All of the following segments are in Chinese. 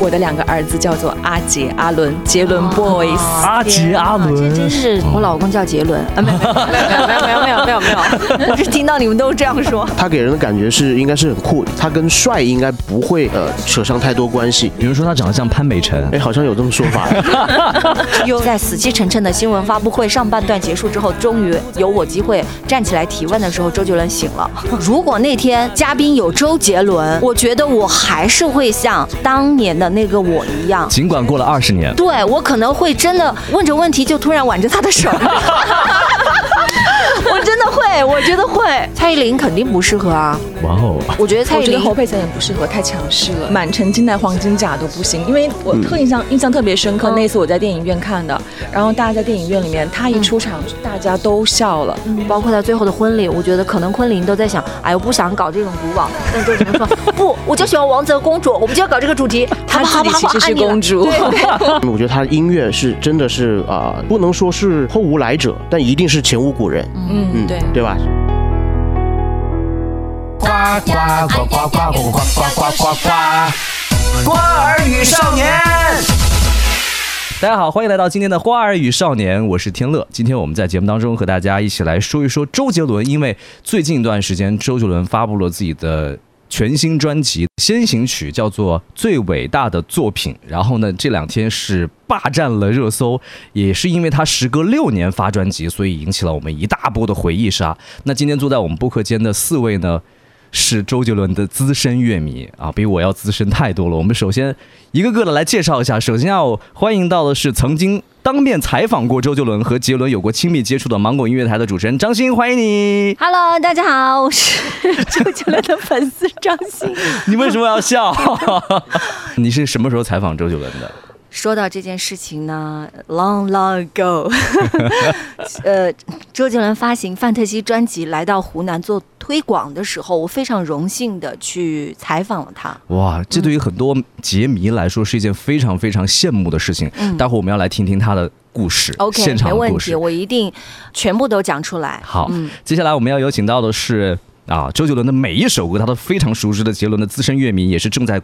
我的两个儿子叫做阿杰、阿伦、杰伦 boys。阿杰、阿伦，这真是我老公叫杰伦啊，没有没有没有没有没有没有没有，我 是听到你们都这样说。他给人的感觉是应该是很酷，他跟帅应该不会呃扯上太多关系。比如说他长得像潘美辰，哎，好像有这么说法。又在死气沉沉的新闻发布会上半段结束之后，终于有我机会站起来提问的时候，周杰伦醒了。如果那天嘉宾有周杰伦，我觉得我还是会像当年的那个我一样，尽管过了二十年，对我可能会真的问着问题就突然挽着他的手。我真的会，我觉得会。蔡依林肯定不适合啊。哇哦，我觉得蔡依林、侯佩岑也不适合，太强势了。满城尽带黄金甲都不行，因为我特印象印象特别深刻，那次我在电影院看的，然后大家在电影院里面，他一出场大家都笑了，包括他最后的婚礼，我觉得可能昆凌都在想，哎，我不想搞这种古堡，但周杰伦说 不，我就喜欢王子和公主，我们就要搞这个主题。他自己其实是公主。我觉得他的音乐是真的是啊，不能说是后无来者，但一定是前无古人。嗯嗯，对对吧？呱呱呱呱呱呱呱呱呱呱呱！花儿与少年，大家好，欢迎来到今天的《花儿与少年》，我是天乐。今天我们在节目当中和大家一起来说一说周杰伦，因为最近一段时间周杰伦发布了自己的。全新专辑先行曲叫做《最伟大的作品》，然后呢，这两天是霸占了热搜，也是因为他时隔六年发专辑，所以引起了我们一大波的回忆杀。那今天坐在我们播客间的四位呢？是周杰伦的资深乐迷啊，比我要资深太多了。我们首先一个个的来介绍一下。首先要欢迎到的是曾经当面采访过周杰伦和杰伦有过亲密接触的芒果音乐台的主持人张欣，欢迎你。Hello，大家好，我是 周杰伦的粉丝张欣。你为什么要笑？你是什么时候采访周杰伦的？说到这件事情呢，long long ago，呃，周杰伦发行《范特西》专辑来到湖南做推广的时候，我非常荣幸的去采访了他。哇，这对于很多杰迷来说是一件非常非常羡慕的事情。待会儿我们要来听听他的故事，OK，现场故事，我一定全部都讲出来。好，接下来我们要有请到的是。啊，周杰伦的每一首歌，他都非常熟知的。杰伦的资深乐迷，也是正在，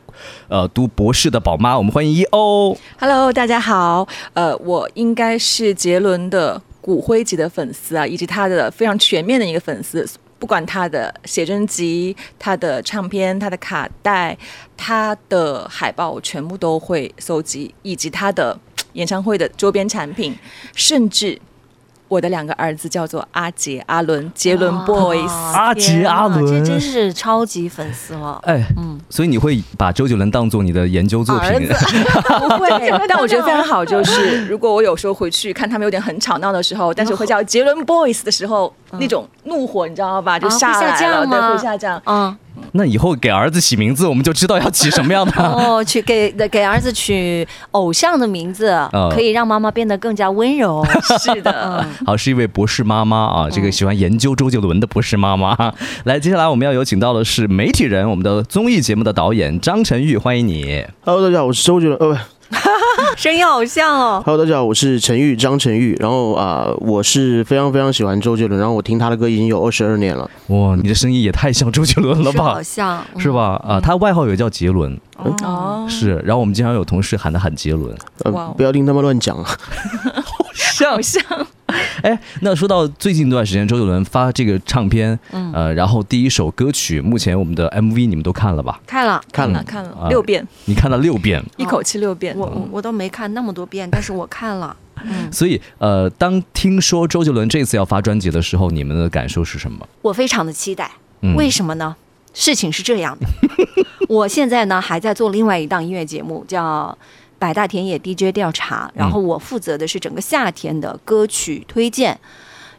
呃，读博士的宝妈。我们欢迎一欧。Hello，大家好。呃，我应该是杰伦的骨灰级的粉丝啊，以及他的非常全面的一个粉丝。不管他的写真集、他的唱片、他的卡带、他的海报，我全部都会搜集，以及他的演唱会的周边产品，甚至。我的两个儿子叫做阿杰、阿伦，杰伦 boys。阿杰、阿伦，这真是超级粉丝了。哎，嗯，所以你会把周杰伦当做你的研究作品？不会，但我觉得非常好，就是 如果我有时候回去看他们有点很吵闹的时候，但是会叫杰伦 boys 的时候，那种怒火你知道吧？就下来了，对，会下降。嗯。那以后给儿子起名字，我们就知道要起什么样的 哦。去给给儿子取偶像的名字，可以让妈妈变得更加温柔。是的，好，是一位博士妈妈啊，这个喜欢研究周杰伦的博士妈妈。来，接下来我们要有请到的是媒体人，我们的综艺节目的导演张晨玉，欢迎你。Hello，大家好，我是周杰伦。呃。声音好像哦。Hello，大家好，我是陈玉，张陈玉。然后啊，我是非常非常喜欢周杰伦，然后我听他的歌已经有二十二年了。哇，你的声音也太像周杰伦了吧？好像，是吧？啊，他外号也叫杰伦。哦，是。然后我们经常有同事喊他喊杰伦。哇，不要听他们乱讲啊。像像。哎，那说到最近一段时间，周杰伦发这个唱片，呃，然后第一首歌曲，目前我们的 MV 你们都看了吧？看了，看了，看了六遍。你看了六遍，一口气六遍。我我都没看那么多遍，但是我看了。嗯，所以呃，当听说周杰伦这次要发专辑的时候，你们的感受是什么？我非常的期待。为什么呢？事情是这样的，我现在呢还在做另外一档音乐节目，叫。百大田野 DJ 调查，然后我负责的是整个夏天的歌曲推荐。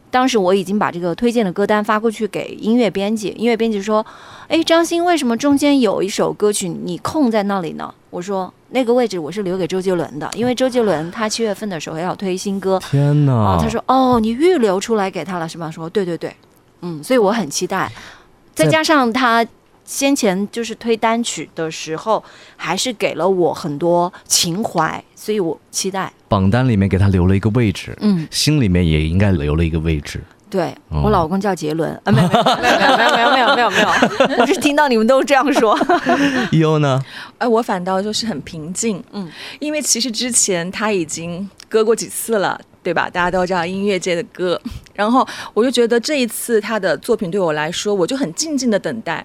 当时我已经把这个推荐的歌单发过去给音乐编辑，音乐编辑说：“哎，张欣，为什么中间有一首歌曲你空在那里呢？”我说：“那个位置我是留给周杰伦的，因为周杰伦他七月份的时候要推新歌。”天哪！他说：“哦，你预留出来给他了是吗？”说：“对对对，嗯，所以我很期待。再加上他。”先前就是推单曲的时候，还是给了我很多情怀，所以我期待榜单里面给他留了一个位置，嗯，心里面也应该留了一个位置。对我老公叫杰伦，啊，没有没有没有没有没有没有没有，我是听到你们都这样说。E.O 呢？哎，我反倒就是很平静，嗯，因为其实之前他已经歌过几次了，对吧？大家都知道音乐界的歌，然后我就觉得这一次他的作品对我来说，我就很静静的等待。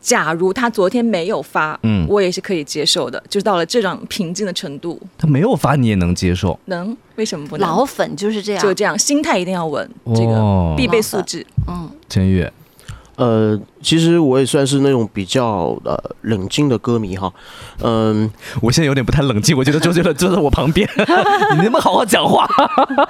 假如他昨天没有发，嗯。嗯，我也是可以接受的，就到了这种平静的程度。他没有发你也能接受，能为什么不能？老粉就是这样，就这样，心态一定要稳，这哦。个必备素质。嗯。陈月，呃，其实我也算是那种比较呃冷静的歌迷哈，嗯、我现在有点不太冷静，我觉得周杰伦坐在我旁边，你能不能好好讲话？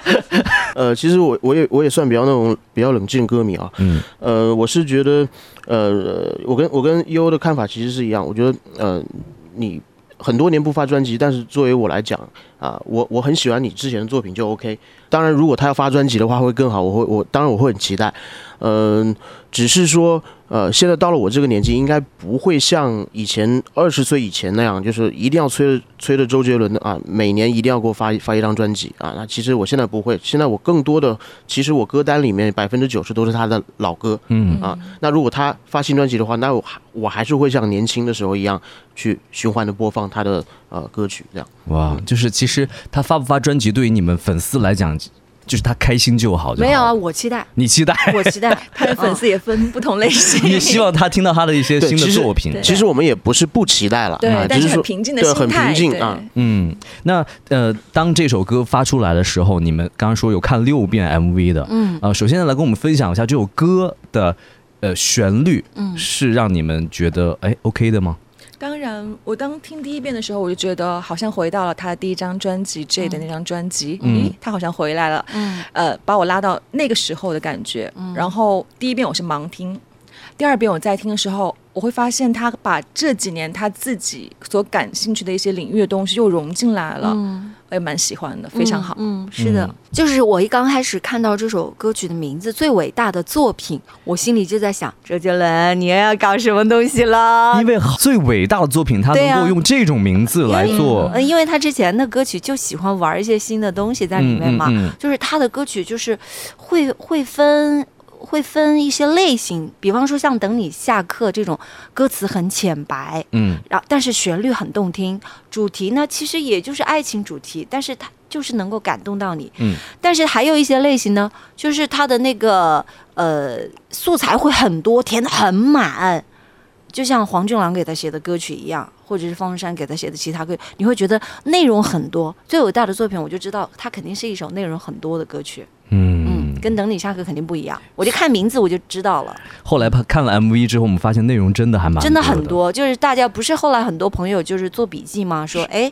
呃，其实我我也我也算比较那种比较冷静歌迷啊，嗯呃，我是觉得，呃，我跟我跟优的看法其实是一样，我觉得，呃，你很多年不发专辑，但是作为我来讲啊，我我很喜欢你之前的作品就 OK。当然，如果他要发专辑的话会更好，我会我当然我会很期待，嗯、只是说，呃，现在到了我这个年纪，应该不会像以前二十岁以前那样，就是一定要催着催着周杰伦的啊，每年一定要给我发一发一张专辑啊。那其实我现在不会，现在我更多的，其实我歌单里面百分之九十都是他的老歌嗯啊。那如果他发新专辑的话，那我还我还是会像年轻的时候一样去循环的播放他的呃歌曲这样。哇，就是其实他发不发专辑，对于你们粉丝来讲，就是他开心就好就好。没有啊，，我期待，你期待，我期待 他的粉丝也分不同类型，你也希望他听到他的一些新的作品。其实我们也不是不期待了，对啊，只是说但是很平静的，心态，很平静对啊。嗯，那呃，当这首歌发出来的时候，你们刚刚说有看六遍 MV 的，嗯呃，首先来跟我们分享一下这首歌的呃旋律，嗯是让你们觉得哎 OK 的吗？当然，我当听第一遍的时候，我就觉得好像回到了他的第一张专辑 J 的那张专辑，嗯。咦，他好像回来了，嗯。呃，把我拉到那个时候的感觉。然后第一遍我是盲听，第二遍我在听的时候，我会发现他把这几年他自己所感兴趣的一些领域的东西又融进来了，嗯，我也蛮喜欢的，非常好。嗯，是的。嗯，就是我一刚开始看到这首歌曲的名字《最伟大的作品》，我心里就在想，周杰伦，你又要搞什么东西了？因为最伟大的作品，他能够用这种名字来做，嗯，因为他之前的歌曲就喜欢玩一些新的东西在里面嘛，嗯嗯嗯。就是他的歌曲就是会会分会分一些类型，比方说像《等你下课》这种歌词很浅白，嗯然后但是旋律很动听，主题呢其实也就是爱情主题，但是它就是能够感动到你。嗯，但是还有一些类型呢，就是它的那个呃素材会很多，填的很满，就像黄俊郎给他写的歌曲一样，或者是方文山给他写的其他歌，你会觉得内容很多。最伟大的作品，我就知道它肯定是一首内容很多的歌曲。嗯嗯，跟等你下课肯定不一样。我就看名字我就知道了，后来看了 MV 之后，我们发现内容真的还蛮真的的很多。就是大家不是后来很多朋友就是做笔记吗？说哎，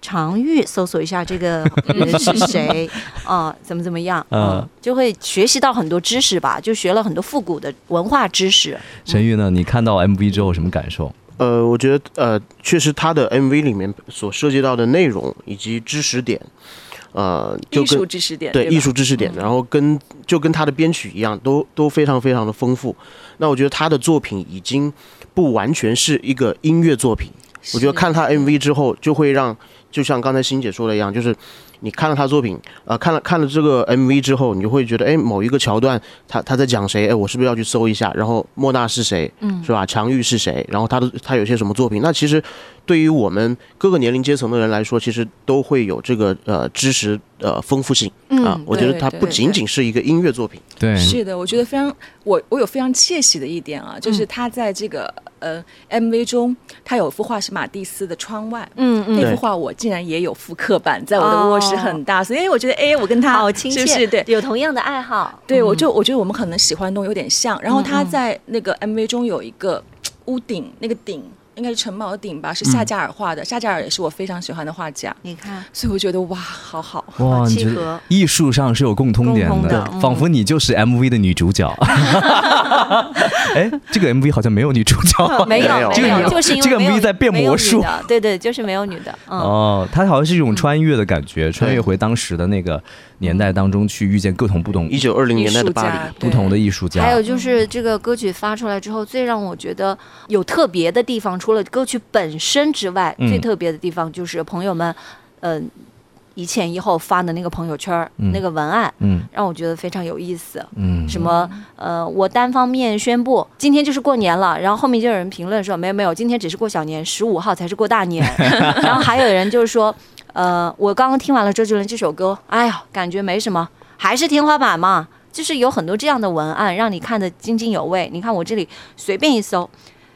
常玉搜索一下这个 人是谁啊、怎么怎么样，嗯嗯，就会学习到很多知识吧，就学了很多复古的文化知识。陈玉呢？你看到 MV 之后什么感受？呃，我觉得呃，确实他的 MV 里面所涉及到的内容以及知识点，呃，就艺跟术知识点，对吧？艺术知识点，然后跟就跟他的编曲一样，都都非常非常的丰富。那我觉得他的作品已经不完全是一个音乐作品，我觉得看他 MV 之后，就会让就像刚才欣姐说的一样，就是你看了他作品，呃，看了看了这个 MV 之后，你就会觉得，哎，某一个桥段他他在讲谁，哎，我是不是要去搜一下？然后莫娜是谁，嗯是吧？强玉是谁？然后他的他有些什么作品？那其实对于我们各个年龄阶层的人来说，其实都会有这个呃知识呃丰富性啊。嗯我觉得它不仅仅是一个音乐作品。对，是的，我觉得非常，我我有非常窃喜的一点啊，嗯就是他在这个、呃 MV 中，他有幅画是马蒂斯的窗外。嗯嗯，那幅画我竟然也有复刻版，在我的卧室很大，所以我觉得，哎，我跟他好亲切，是不是？对，有同样的爱好。对，我嗯就我觉得我们可能喜欢的东西有点像。然后他在那个 MV 中有一个屋顶，那个顶应该是城堡的顶吧，是夏加尔画的。夏加尔也是我非常喜欢的画家，你看，所以我觉得哇，好好。哇，好你觉得契合艺术上是有共通点的嗯仿佛你就是 MV 的女主角。哎，这个 MV 好像没有女主角。没有就是因为这个 MV 在变魔术对对，就是没有女的。嗯，哦，它好像是一种穿越的感觉，穿越回当时的那个年代当中去遇见各种不同一九二零年代的巴黎，不同的艺术家。还有就是这个歌曲发出来之后，最让我觉得有特别的地方，除了歌曲本身之外，嗯最特别的地方就是朋友们，嗯、一前一后发的那个朋友圈儿、嗯那个文案，嗯让我觉得非常有意思。嗯，什么呃，我单方面宣布今天就是过年了，然后后面就有人评论说没有没有，今天只是过小年，十五号才是过大年。然后还有人就是说，呃，我刚刚听完了周杰伦这首歌，哎呀，感觉没什么，还是天花板嘛。就是有很多这样的文案，让你看得津津有味。你看我这里随便一搜，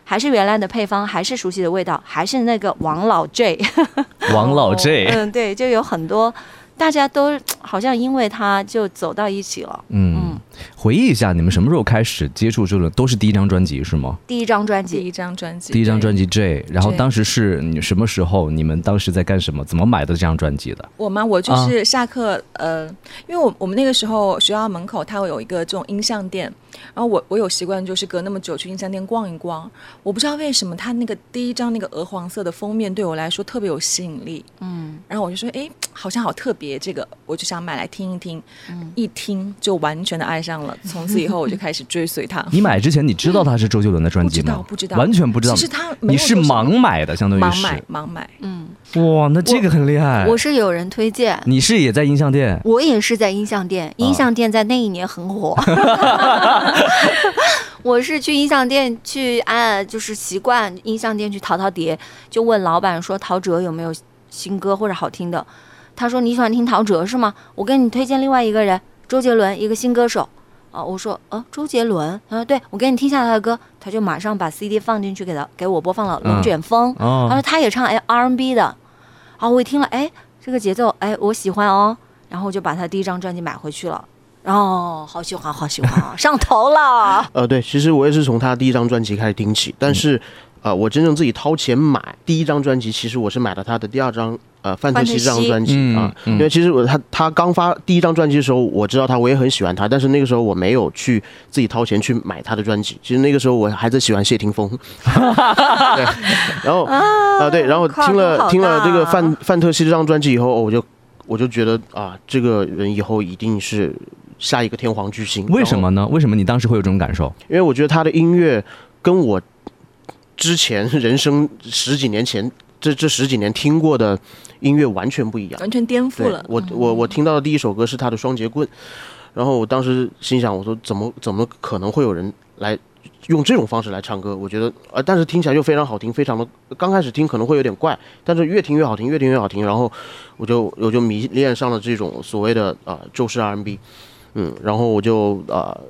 还是原来的配方，还是熟悉的味道，还是那个王老 J。王老 J，嗯，对，就有很多大家都好像因为他就走到一起了。嗯，回忆一下，你们什么时候开始接触这种？都是第一张专辑是吗？第一张专辑第一张专辑，第一张专辑，J，然后当时是你什么时候？你们当时在干什么？怎么买的这张专辑的？我吗？我就啊是下课，呃，因为我我们那个时候学校门口它会有一个这种音像店，然后我我有习惯就是隔那么久去音像店逛一逛。我不知道为什么它那个第一张那个鹅黄色的封面对我来说特别有吸引力，嗯，然后我就说，哎，好像好特别，这个我就想买来听一听，嗯一听就完全的爱上了。从此以后我就开始追随他。你买之前你知道他是周杰伦的专辑吗？不知道不知道完全不知道。其实他你是盲买的，相当于是盲买盲买，嗯，哇，那这个很厉害。我是有人推荐，你是也在音像店？我也是在音像店，音像店在那一年很火。我是去音像店去，按，就是习惯音像店去淘淘碟，就问老板说陶喆有没有新歌或者好听的。他说你喜欢听陶喆是吗？我给你推荐另外一个人，周杰伦，一个新歌手。啊，我说，呃，周杰伦，他说对，我给你听一下他的歌，他就马上把 CD 放进去给他给我播放了《龙卷风》他哦说他也唱哎 R&B 的，啊我一听了，哎，这个节奏，哎，我喜欢哦，然后我就把他第一张专辑买回去了，哦好喜欢，好喜欢啊，上头了。呃，对，其实我也是从他第一张专辑开始听起，但是，呃，我真正自己掏钱买第一张专辑，其实我是买了他的第二张呃《范特西》这张专辑嗯啊，嗯因为其实我他他刚发第一张专辑的时候，我知道他，我也很喜欢他，但是那个时候我没有去自己掏钱去买他的专辑，其实那个时候我还在喜欢谢霆锋，对，然后啊、对，然后听了听了这个范范特西这张专辑以后，哦我就我就觉得啊，这个人以后一定是下一个天皇巨星，为什么呢？为什么你当时会有这种感受？因为我觉得他的音乐跟我之前人生十几年前这这十几年听过的音乐完全不一样。完全颠覆了。我我我听到的第一首歌是他的《双截棍》，然后我当时心想，我说怎么怎么可能会有人来用这种方式来唱歌？我觉得呃，但是听起来又非常好听，非常的刚开始听可能会有点怪，但是越听越好听，越听越好听，然后我就我就迷恋上了这种所谓的啊、呃、周式 R&B，嗯，然后我就呃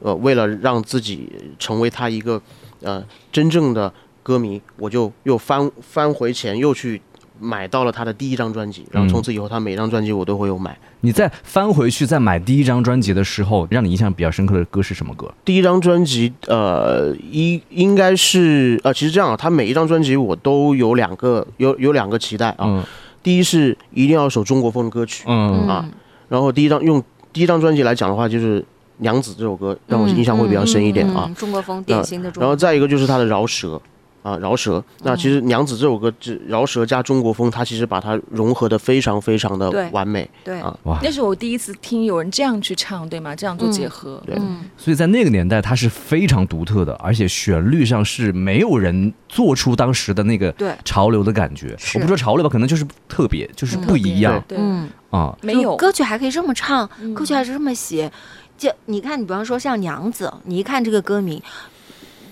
呃为了让自己成为他一个呃真正的歌迷，我就又翻翻回钱又去。买到了他的第一张专辑，然后从此以后，他每张专辑我都会有买。你再翻回去再买第一张专辑的时候，让你印象比较深刻的歌是什么歌？第一张专辑，呃，一应该是呃，其实这样啊，他每一张专辑我都有两个有有两个期待啊。嗯第一是一定要首中国风的歌曲，嗯啊然后第一张用第一张专辑来讲的话，就是《娘子》这首歌让我印象会比较深一点啊。嗯中国风典型的中然后。再一个就是他的饶舌。啊，饶舌。那其实《娘子》这首歌，这饶舌加中国风，它其实把它融合的非常非常的完美。对，啊哇！那是我第一次听有人这样去唱，对吗？这样做结合，对嗯，所以在那个年代，它是非常独特的，而且旋律上是没有人做出当时的那个对潮流的感觉。我不说潮流吧，可能就是特别，就是不一样对，嗯，啊。没有歌曲还可以这么唱，嗯歌曲还是这么写。就你看，你比方说像娘子，你一看这个歌名，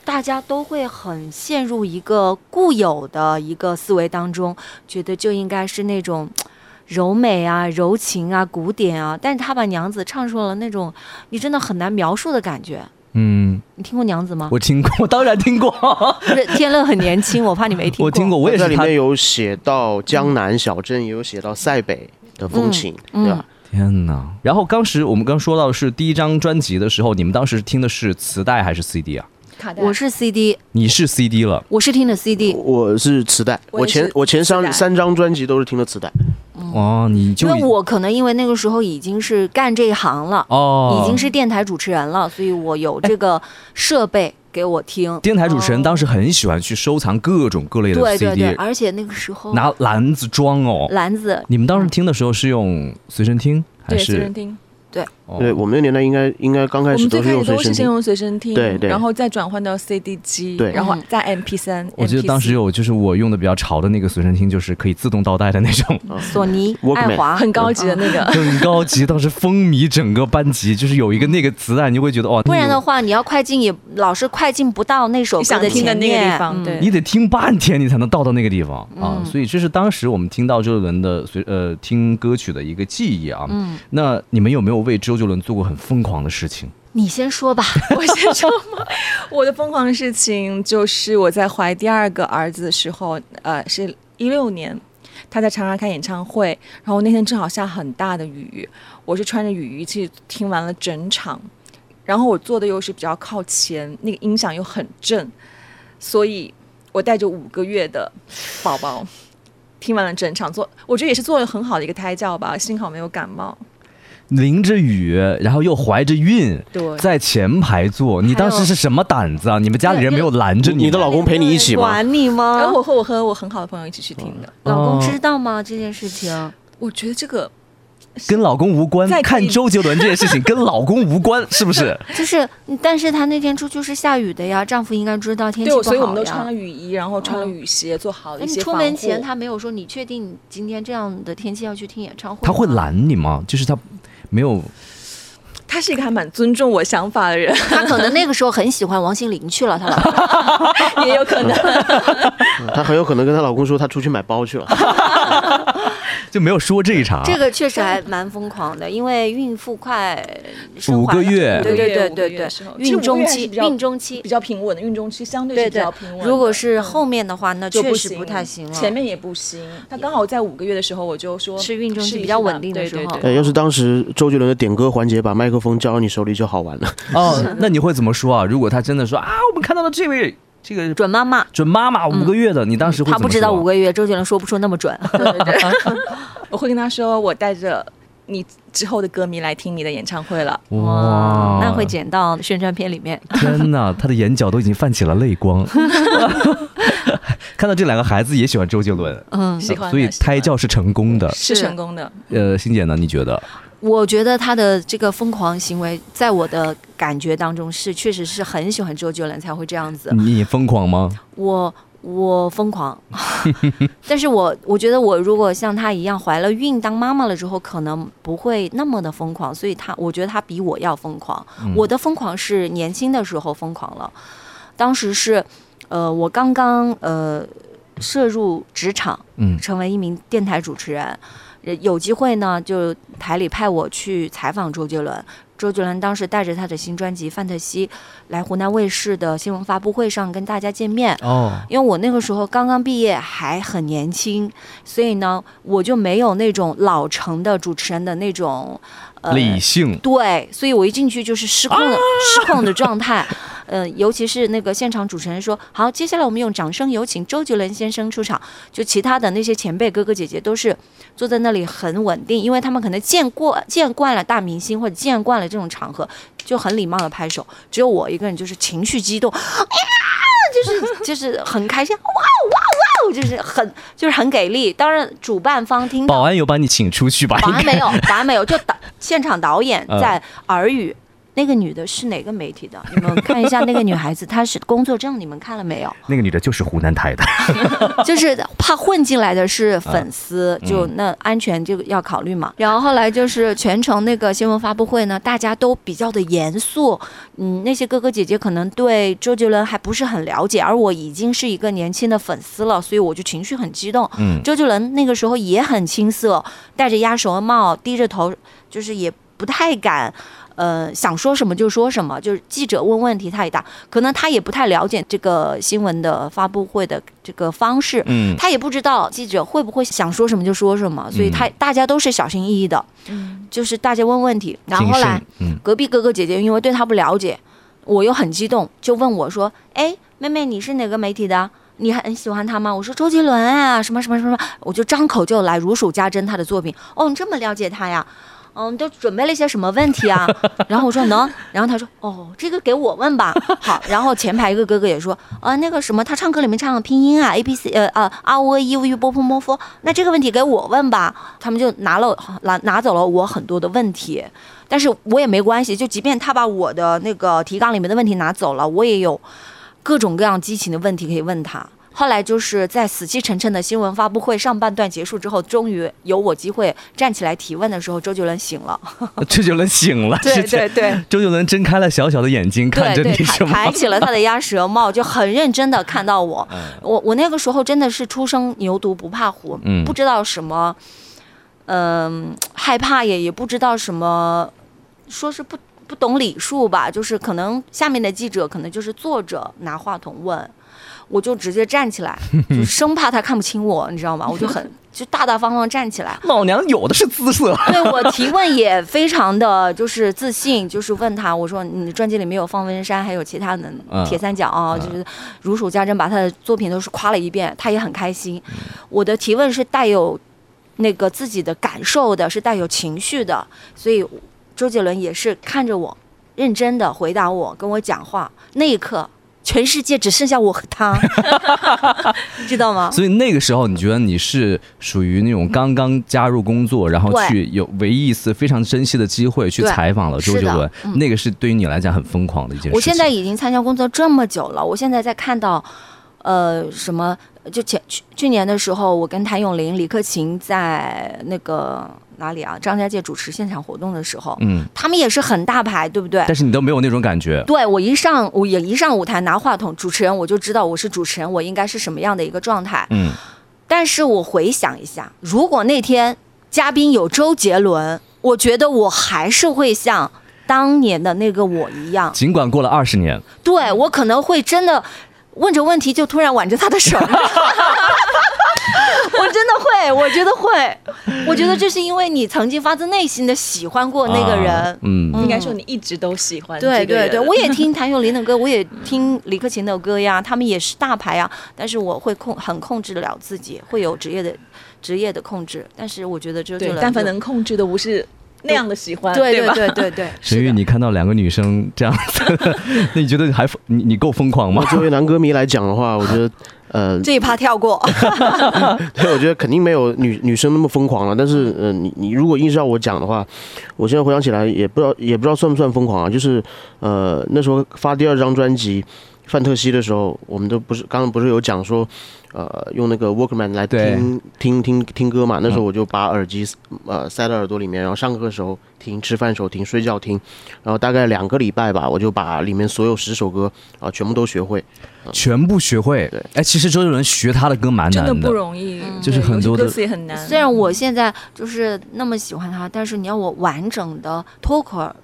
大家都会很陷入一个固有的一个思维当中，觉得就应该是那种。柔美啊，柔情啊，古典啊，但是他把娘子唱出了那种你真的很难描述的感觉。嗯，你听过娘子吗？我听过，我当然听过，不是天乐很年轻，我怕你没听过。我听过，我也是里面。有写到江南小镇，也有写到塞北的风情，嗯对吧？天哪！然后当时我们刚说到的是第一张专辑的时候，你们当时听的是磁带还是 CD 啊？卡带我是 CD，你是 CD 了，我是听的 CD，我是磁带，我也是我前我前磁带三三张专辑都是听的磁带。哦，你就因为我可能因为那个时候已经是干这一行了，哦，已经是电台主持人了，所以我有这个设备给我听。电台主持人，当时很喜欢去收藏各种各类的对对 CD，对，而且那个时候拿篮子装哦。篮子，你们当时听的时候是用随身听还对，随是身听，对，哦。对我们那年代应该应该刚开我们最始都是开始都是先用随身听，用随身听，对对。然后再转换到 CD 机，对。然后嗯。再 MP 三。我记得当时有就是我用的比较潮的那个随身听，就是可以自动倒带的那种，索尼、爱华。很高级的那个，很高级，当时风靡整个班级，就是有一个那个磁带，你就会觉得哦，不然的话，你要快进也老是快进不到那首想听的前那个地面方，嗯。对。你得听半天，你才能到到那个地方。啊。嗯。所以这是当时我们听到周杰伦的随呃听歌曲的一个记忆啊。嗯，那你们有没有为周杰伦做过很疯狂的事情？你先说吧。我先说嘛，我的疯狂的事情就是我在怀第二个儿子的时候，呃，是一六年，他在长沙开演唱会，然后那天正好下很大的雨，我是穿着雨衣去听完了整场，然后我坐的又是比较靠前，那个音响又很正，所以我带着五个月的宝宝。听完了整场做，我觉得也是做了很好的一个胎教吧，幸好没有感冒。淋着雨，然后又怀着孕，对，在前排坐，你当时是什么胆子啊？你们家里人没有拦着你你的老公陪你一起吗？管你吗然？后我和我和我很好的朋友一起去听的。老公哦知道吗这件事情？我觉得这个跟老公无关再，看周杰伦这件事情跟老公无关，是不是？就是，但是他那天出去是下雨的呀，丈夫应该知道天气对，不好所以我们都穿了雨衣，然后穿了雨鞋，做好一些防出门前他没有说你确定你今天这样的天气要去听演唱会？他会。拦你吗？就是他没有他是一个还蛮尊重我想法的人，他可能那个时候很喜欢王心凌去了，他老公 也有可能。嗯她很有可能跟她老公说他出去买包去了。就没有说这一茬。这个确实还蛮疯狂的，因为孕妇快五个月对对对五个对对月的时候，孕中期孕中期比，较平稳的，孕中期相对是比较平稳。如果是嗯后面的话，那就不确实不太行了。前面也不行。他刚好在五个月的时候，我就说是孕中期比较稳定的时候对要是当时周杰伦的点歌环节把麦克风交到你手里就好玩了。哦，那你会怎么说啊？如果他真的说啊，我们看到了这位这个准妈妈，准妈妈五个月的，你当时会他不知道五个月，周杰伦说不出那么准。对对对，我会跟他说，我带着你之后的歌迷来听你的演唱会了。哇，那会剪到宣传片里面。天哪，他的眼角都已经泛起了泪光。看到这两个孩子也喜欢周杰伦，嗯，喜欢所以胎教是成功的。是是成功的，呃，欣姐呢？你觉得？我觉得他的这个疯狂行为，在我的感觉当中是确实是很喜欢周杰伦才会这样子。你疯狂吗？我我疯狂，但是我我觉得我如果像他一样怀了孕当妈妈了之后，可能不会那么的疯狂，所以他我觉得他比我要疯狂。我的疯狂是年轻的时候疯狂了，当时是呃我刚刚呃涉入职场，嗯成为一名电台主持人，呃有机会呢，就台里派我去采访周杰伦。周杰伦当时带着他的新专辑《范特西》来湖南卫视的新闻发布会上跟大家见面。哦，因为我那个时候刚刚毕业，还很年轻，所以呢，我就没有那种老成的主持人的那种呃理性。对，所以我一进去就是失控的、失控的状态。呃，尤其是那个现场主持人说：“好，接下来我们用掌声有请周杰伦先生出场。”就其他的那些前辈哥哥姐姐都是坐在那里很稳定，因为他们可能见过见惯了大明星或者见惯了这种场合，就很礼貌的拍手。只有我一个人就是情绪激动，哎呀，就是就是很开心，哇哦哇哦哇哦，就是很就是很给力。当然，主办方听保安有把你请出去吧？保安没有，保安没有，就导现场导演嗯在耳语。那个女的是哪个媒体的？你们看一下那个女孩子，她是工作证，你们看了没有？那个女的就是湖南台的。就是怕混进来的是粉丝，嗯就那安全就要考虑嘛。然后后来就是全程那个新闻发布会呢，大家都比较的严肃。嗯，那些哥哥姐姐可能对周杰伦还不是很了解，而我已经是一个年轻的粉丝了，所以我就情绪很激动。嗯，周杰伦那个时候也很青涩，戴着鸭舌帽，低着头，就是也不太敢。呃，想说什么就说什么，就是记者问问题他也答，可能他也不太了解这个新闻的发布会的这个方式，嗯他也不知道记者会不会想说什么就说什么，所以他大家都是小心翼翼的，嗯，就是大家问问题，然后谨后来。嗯，隔壁哥哥姐姐因为对他不了解，我又很激动，就问我说：“哎，妹妹，你是哪个媒体的？你很喜欢他吗？”我说：“周杰伦啊，什么什么什么。”我就张口就来如数家珍他的作品。哦，你这么了解他呀？嗯，都准备了一些什么问题啊？然后我说能，然后他说哦，这个给我问吧。好，然后前排一个哥哥也说啊，那个什么，他唱歌里面唱拼音啊，A B C 呃啊啊 O E U U 波波波波，那这个问题给我问吧。他们就拿了拿拿走了我很多的问题，但是我也没关系，就即便他把我的那个提纲里面的问题拿走了，我也有各种各样激情的问题可以问他。后来就是在死气沉沉的新闻发布会上半段结束之后，终于有我机会站起来提问的时候，周杰伦醒了。周杰伦醒了，对对对，周杰伦睁开了小小的眼睛看着你，是吗？抬起了他的鸭舌帽，就很认真的看到我。我我那个时候真的是初生牛犊不怕虎，不知道什么，嗯，害怕也也不知道什么，说是不不懂礼数吧，就是可能下面的记者可能就是坐着拿话筒问。我就直接站起来，就生怕他看不清我，你知道吗？我就很 就大大方方站起来。老娘有的是姿色。对我提问也非常的就是自信，就是问他，我说你专辑里没有放温山，还有其他的铁三角啊，就是如数家珍，把他的作品都是夸了一遍，他也很开心。我的提问是带有那个自己的感受的，是带有情绪的，所以周杰伦也是看着我，认真的回答我，跟我讲话。那一刻。全世界只剩下我和他，你 知道吗？所以那个时候，你觉得你是属于那种刚刚加入工作，然后去有唯一一次非常珍惜的机会去采访了周杰伦，那个是对于你来讲很疯狂的一件事。我现在已经参加工作这么久了，我现在在看到，呃，什么？就前去去年的时候，我跟谭咏麟、李克勤在那个。哪里啊？张家界主持现场活动的时候，嗯，他们也是很大牌，对不对？但是你都没有那种感觉。对我一上我也一上舞台拿话筒，主持人我就知道我是主持人，我应该是什么样的一个状态。嗯，但是我回想一下，如果那天嘉宾有周杰伦，我觉得我还是会像当年的那个我一样。尽管过了二十年，对我可能会真的问着问题就突然挽着他的手。我真的会，我觉得会，我觉得这是因为你曾经发自内心的喜欢过那个人，嗯，应该说你一直都喜欢。对对对，我也听谭咏麟的歌，我也听李克勤的歌呀，他们也是大牌啊，但是我会控很控制得了自己，会有职业的职业的控制，但是我觉得就但凡能控制的，不是那样的喜欢，对对对对对。沈玉，你看到两个女生这样子，那你觉得还你你够疯狂吗？作为男歌迷来讲的话，我觉得。呃，这一趴跳过。对，我觉得肯定没有女女生那么疯狂了。但是，呃，你你如果硬是要我讲的话，我现在回想起来也不知道也不知道算不算疯狂啊。就是，呃，那时候发第二张专辑《范特西》的时候，我们都不是刚刚不是有讲说。呃，用那个 Walkman 来听听听听歌嘛。那时候我就把耳机呃塞到耳朵里面，然后上课的时候听，吃饭时候听，睡觉听。然后大概两个礼拜吧，我就把里面所有十首歌啊全部都学会，全部学会。对，哎，其实周杰伦学他的歌蛮难的，真的不容易，就是很多的歌词也很难。虽然我现在就是那么喜欢他，但是你要我完整的脱口而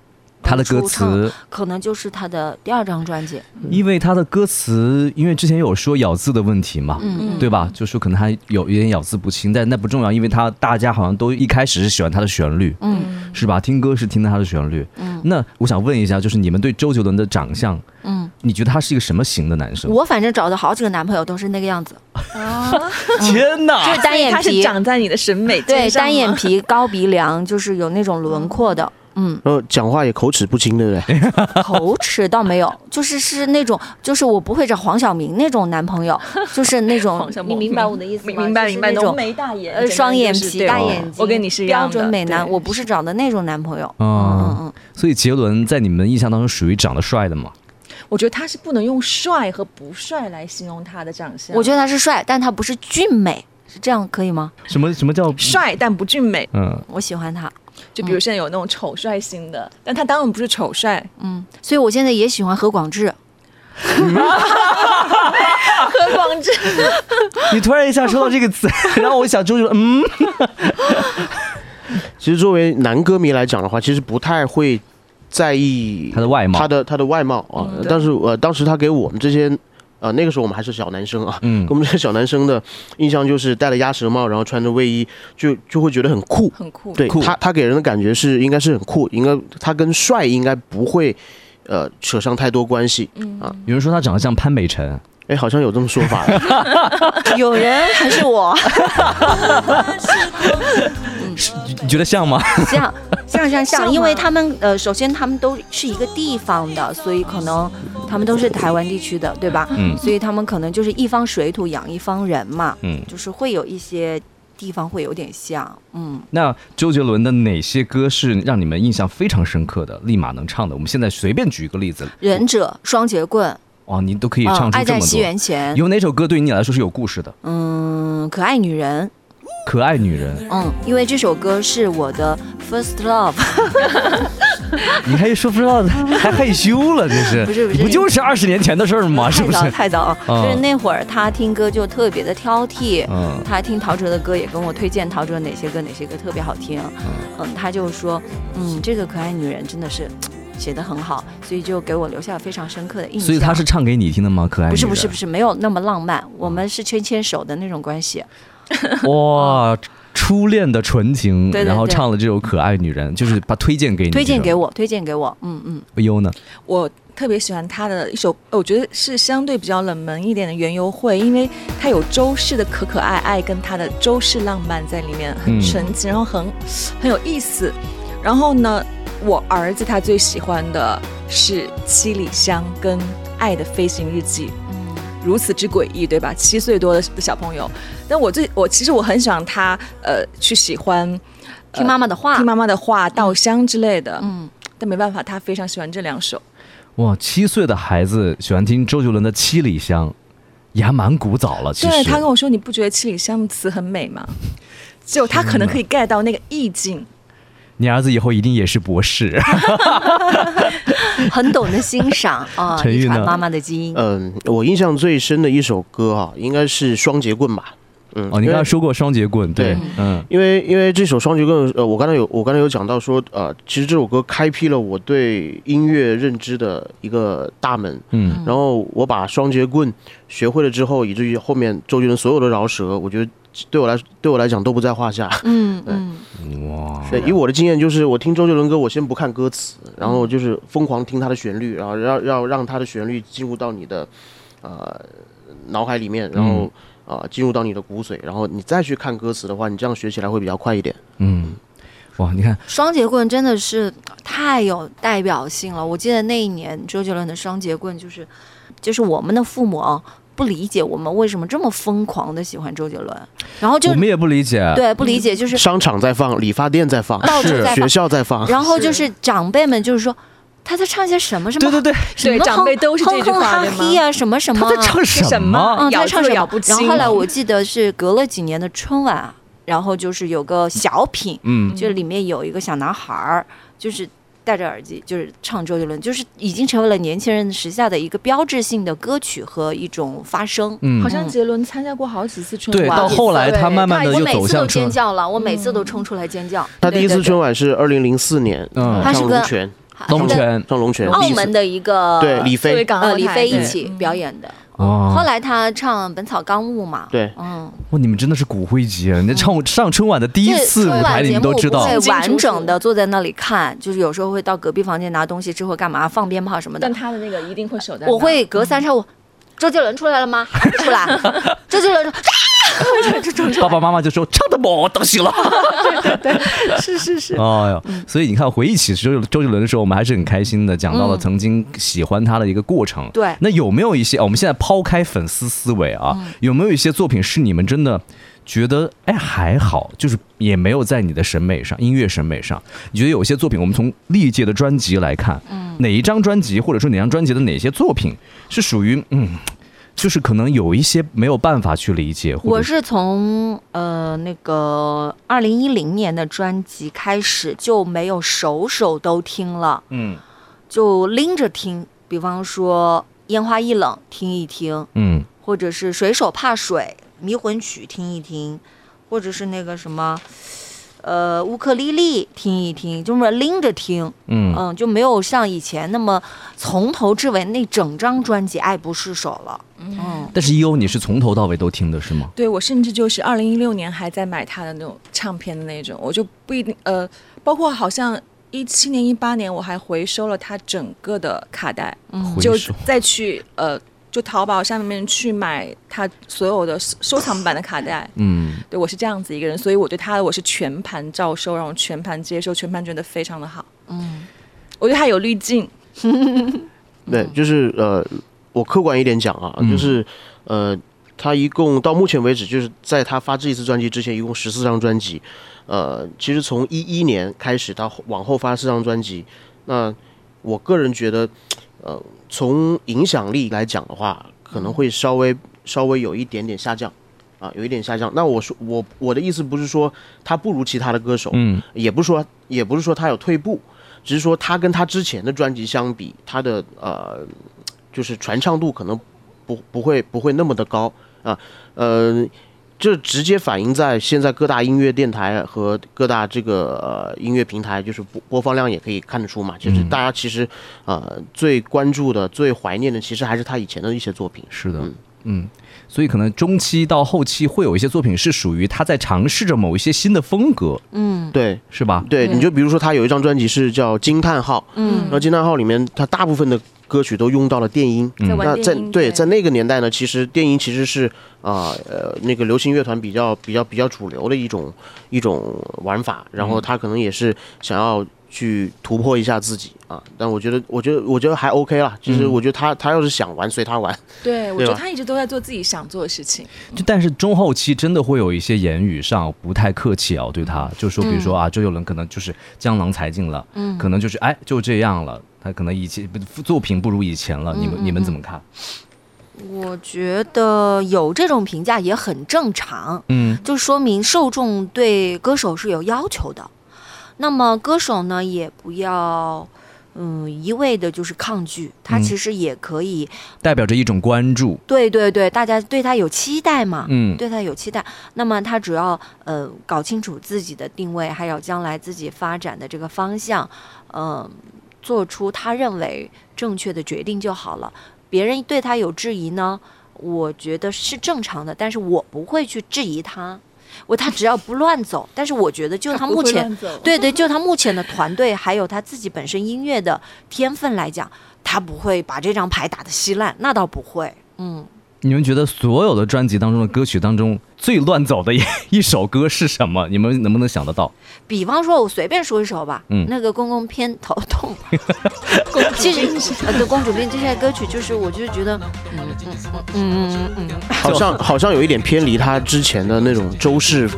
他的歌词可能就是他的第二张专辑，因为他的歌词，因为之前有说咬字的问题嘛，嗯对吧？就说可能他有有点咬字不清，但那不重要，因为他大家好像都一开始是喜欢他的旋律，嗯，是吧？听歌是听他的旋律，嗯。那我想问一下，就是你们对周杰伦的长相，嗯，你觉得他是一个什么型的男生？我反正找的好几个男朋友都是那个样子啊！天哪，就是单眼皮，长在你的审美对，单眼皮、高鼻梁，就是有那种轮廓的。嗯，然后讲话也口齿不清，对不对？口齿倒没有，就是是那种，就是我不会找黄晓明那种男朋友，就是那种，你明白我的意思吗？明白明白，浓眉大眼，呃，双眼皮，大眼睛，我跟你是标准美男，我不是找的那种男朋友。嗯嗯嗯。所以杰伦在你们印象当中属于长得帅的吗？我觉得他是不能用帅和不帅来形容他的长相。我觉得他是帅，但他不是俊美，是这样可以吗？什么什么叫帅但不俊美？嗯，我喜欢他。就比如现在有那种丑帅型的，但他当然不是丑帅，嗯，所以我现在也喜欢何广智。何广智，你突然一下说到这个词，然后我想周杰伦，嗯。其实作为男歌迷来讲的话，其实不太会在意他的外貌，他的他的外貌啊。但是呃，当时他给我们这些。啊，那个时候我们还是小男生啊，嗯，我们这些小男生的印象就是戴了鸭舌帽，然后穿着卫衣，就就会觉得很酷，很酷。对他，他给人的感觉是应该是很酷，应该他跟帅应该不会，呃，扯上太多关系。嗯啊，有人说他长得像潘美辰，哎，好像有这么说法。有人还是我？你觉得像吗？像。像像像，因为他们呃，首先他们都是一个地方的，所以可能他们都是台湾地区的，对吧？嗯所以他们可能就是一方水土养一方人嘛，嗯，就是会有一些地方会有点像，嗯。那周杰伦的哪些歌是让你们印象非常深刻的，立马能唱的？我们现在随便举一个例子，忍者、双截棍，哇，你都可以嗯，唱出这么爱在西多。元前，有哪首歌对于你来说是有故事的？嗯，可爱女人，可爱女人，嗯，因为这首歌是我的 first love，你还说不知道，还害羞了，这是 不是不是不就是二十年前的事儿吗？是不是？太早，啊就是那会儿他听歌就特别的挑剔，嗯他听陶喆的歌也跟我推荐陶喆哪些歌哪些歌特别好听，嗯，他就说，嗯，这个可爱女人真的是写的很好，所以就给我留下了非常深刻的印象。所以他是唱给你听的吗？可爱不是不是不是没有那么浪漫，我们是牵牵手的那种关系。哇，初恋的纯情，对对对然后唱了这首《可爱女人》，就是把推荐给你，推荐给我。推荐给我，嗯嗯，优呢？我特别喜欢他的一首，呃我觉得是相对比较冷门一点的《园游会》，因为它有周氏的可可爱爱跟他的周氏浪漫在里面，很嗯纯情，然后很很有意思。然后呢，我儿子他最喜欢的是《七里香》跟《爱的飞行日记》。如此之诡异，对吧？七岁多的的小朋友，但我最我其实我很喜欢他，呃，去喜欢听妈妈的话，听妈妈的话、稻香之类的，嗯，但没办法，他非常喜欢这两首。哇，七岁的孩子喜欢听周杰伦的《七里香》，也还蛮古早了。其实对他跟我说：“你不觉得七里香词很美吗？”就他可能可以 get 到那个意境。你儿子以后一定也是博士。很懂得欣赏啊，陈玉呢遗传妈妈的基因。嗯，我印象最深的一首歌啊、应该是《双截棍》吧。嗯，哦，你刚因为才说过双节棍，对对，嗯因为因为这首《双截棍》，呃，我刚才有我刚才有讲到说，呃，其实这首歌开辟了我对音乐认知的一个大门。嗯然后我把双截棍学会了之后，以至于后面周杰伦所有的饶舌，我觉得对我来对我来讲都不在话下。嗯嗯，哇，对，以我的经验就是，我听周杰伦歌，我先不看歌词，然后就是疯狂听他的旋律，然后要要让他的旋律进入到你的呃脑海里面，然后啊、呃进入到你的骨髓，然后你再去看歌词的话，你这样学起来会比较快一点。嗯，哇，你看，双节棍真的是太有代表性了。我记得那一年周杰伦的双节棍就是，就是我们的父母啊不理解我们为什么这么疯狂的喜欢周杰伦，然后就我们也不理解，对不理解，就是商场在放，理发店在放，到处在放，校在放。然后就是长辈们就是说。他在唱些什么什么？对对对，什么对长辈都是这句话哼哼对吗？哈嘿啊，什么什么？他在唱什什么？嗯，咬他唱什么？不然后后来我记得是隔了几年的春晚啊，然后就是有个小品，嗯，就里面有一个小男孩儿，就是戴着耳机，就是唱周杰伦，就是已经成为了年轻人时下的一个标志性的歌曲和一种发声。嗯。好像杰伦参加过好几次春晚。对，晚，到后来他慢慢的又我每次都走向尖，叫了，我每次都冲出来尖叫。他第一次春晚是二零零四年，嗯。他是个龙泉，龙泉，唱龙泉，澳门的一个对李飞，呃李飞一起嗯表演的。哇后来他唱《本草纲目》嘛，对嗯，哇，你们真的是骨灰级啊！你唱上春晚的第一次舞台，春晚节你们都知道完整的坐在那里看，就是有时候会到隔壁房间拿东西之后干嘛放鞭炮什么的但。他的那个一定会守在。我会隔三差五，周杰伦出来了吗？还不出来。周杰伦说 爸爸妈妈就说唱的没东西了。是是是，哎呦，所以你看，回忆起周周杰伦的时候，我们还是很开心的，讲到了嗯曾经喜欢他的一个过程。对那有没有一些？哦我们现在抛开粉丝思维啊，嗯有没有一些作品是你们真的觉得哎还好，就是也没有在你的审美上、音乐审美上，你觉得有些作品，我们从历届的专辑来看，嗯哪一张专辑或者说哪张专辑的哪些作品是属于嗯，就是可能有一些没有办法去理解，我是从呃那个二零一零年的专辑开始就没有首首都听了，嗯就拎着听，比方说《烟花易冷》听一听，嗯或者是《水手怕水》《迷魂曲》听一听，或者是那个什么。呃，乌克丽丽听一听，就是拎着听，嗯嗯，就没有像以前那么从头至尾那整张专辑爱不释手了。嗯，但是 E.O. 你是从头到尾都听的是吗？对我甚至就是二零一六年还在买他的那种唱片的那种，我就不一定呃，包括好像一七年、一八年我还回收了他整个的卡带，就再去呃就淘宝上面去买他所有的收收藏版的卡带。嗯，对我是这样子一个人，所以我对他的我是全盘照收，然后全盘接受，全盘觉得非常的好。嗯，我觉得他有滤镜。对，就是呃，我客观一点讲啊，嗯就是呃，他一共到目前为止，就是在他发这一次专辑之前，一共十四张专辑。呃，其实从一一年开始，他往后发四张专辑，那我个人觉得，呃，从影响力来讲的话，可能会稍微稍微有一点点下降。啊，有一点下降。那我说我我的意思不是说他不如其他的歌手，嗯，也不是说也不是说他有退步，只是说他跟他之前的专辑相比，他的呃就是传唱度可能不不会不会那么的高啊，呃，这直接反映在现在各大音乐电台和各大这个呃音乐平台，就是播播放量也可以看得出嘛，就是大家其实呃最关注的、最怀念的，其实还是他以前的一些作品。是的，嗯。所以可能中期到后期会有一些作品是属于他在尝试着某一些新的风格，嗯。对。是吧？对，你就比如说他有一张专辑是叫《惊叹号》，嗯。然后《惊叹号》里面他大部分的歌曲都用到了电音。嗯。那在对在那个年代呢，其实电音其实是啊呃那个流行乐团比较比较比较主流的一种一种玩法，然后他可能也是想要去突破一下自己啊。但我觉得我觉得我觉得还 OK 啦。其实嗯我觉得他他要是想玩随他玩，对，我觉得他一直都在做自己想做的事情。就但是中后期真的会有一些言语上不太客气啊，对他就说，比如说啊，周杰伦可能就是江郎才尽了，嗯可能就是哎就这样了，他可能以前作品不如以前了，你们你们怎么看？我觉得有这种评价也很正常，嗯就说明受众对歌手是有要求的。那么歌手呢，也不要嗯一味的就是抗拒，他嗯其实也可以，代表着一种关注，对对对，大家对他有期待嘛，嗯对他有期待。那么他主要呃搞清楚自己的定位，还有将来自己发展的这个方向，嗯、做出他认为正确的决定就好了。别人对他有质疑呢，我觉得是正常的，但是我不会去质疑他。我他只要不乱走，但是我觉得就他目前对对，就他目前的团队，还有他自己本身音乐的天分来讲，他不会把这张牌打得稀烂，那倒不会。嗯，你们觉得所有的专辑当中的歌曲当中最乱走的一一首歌是什么？你们能不能想得到？比方说，我随便说一首吧，嗯那个公公偏头痛，其实呃，对公主病这些歌曲，就是我就是觉得，嗯嗯嗯嗯嗯嗯，好像好像有一点偏离他之前的那种周氏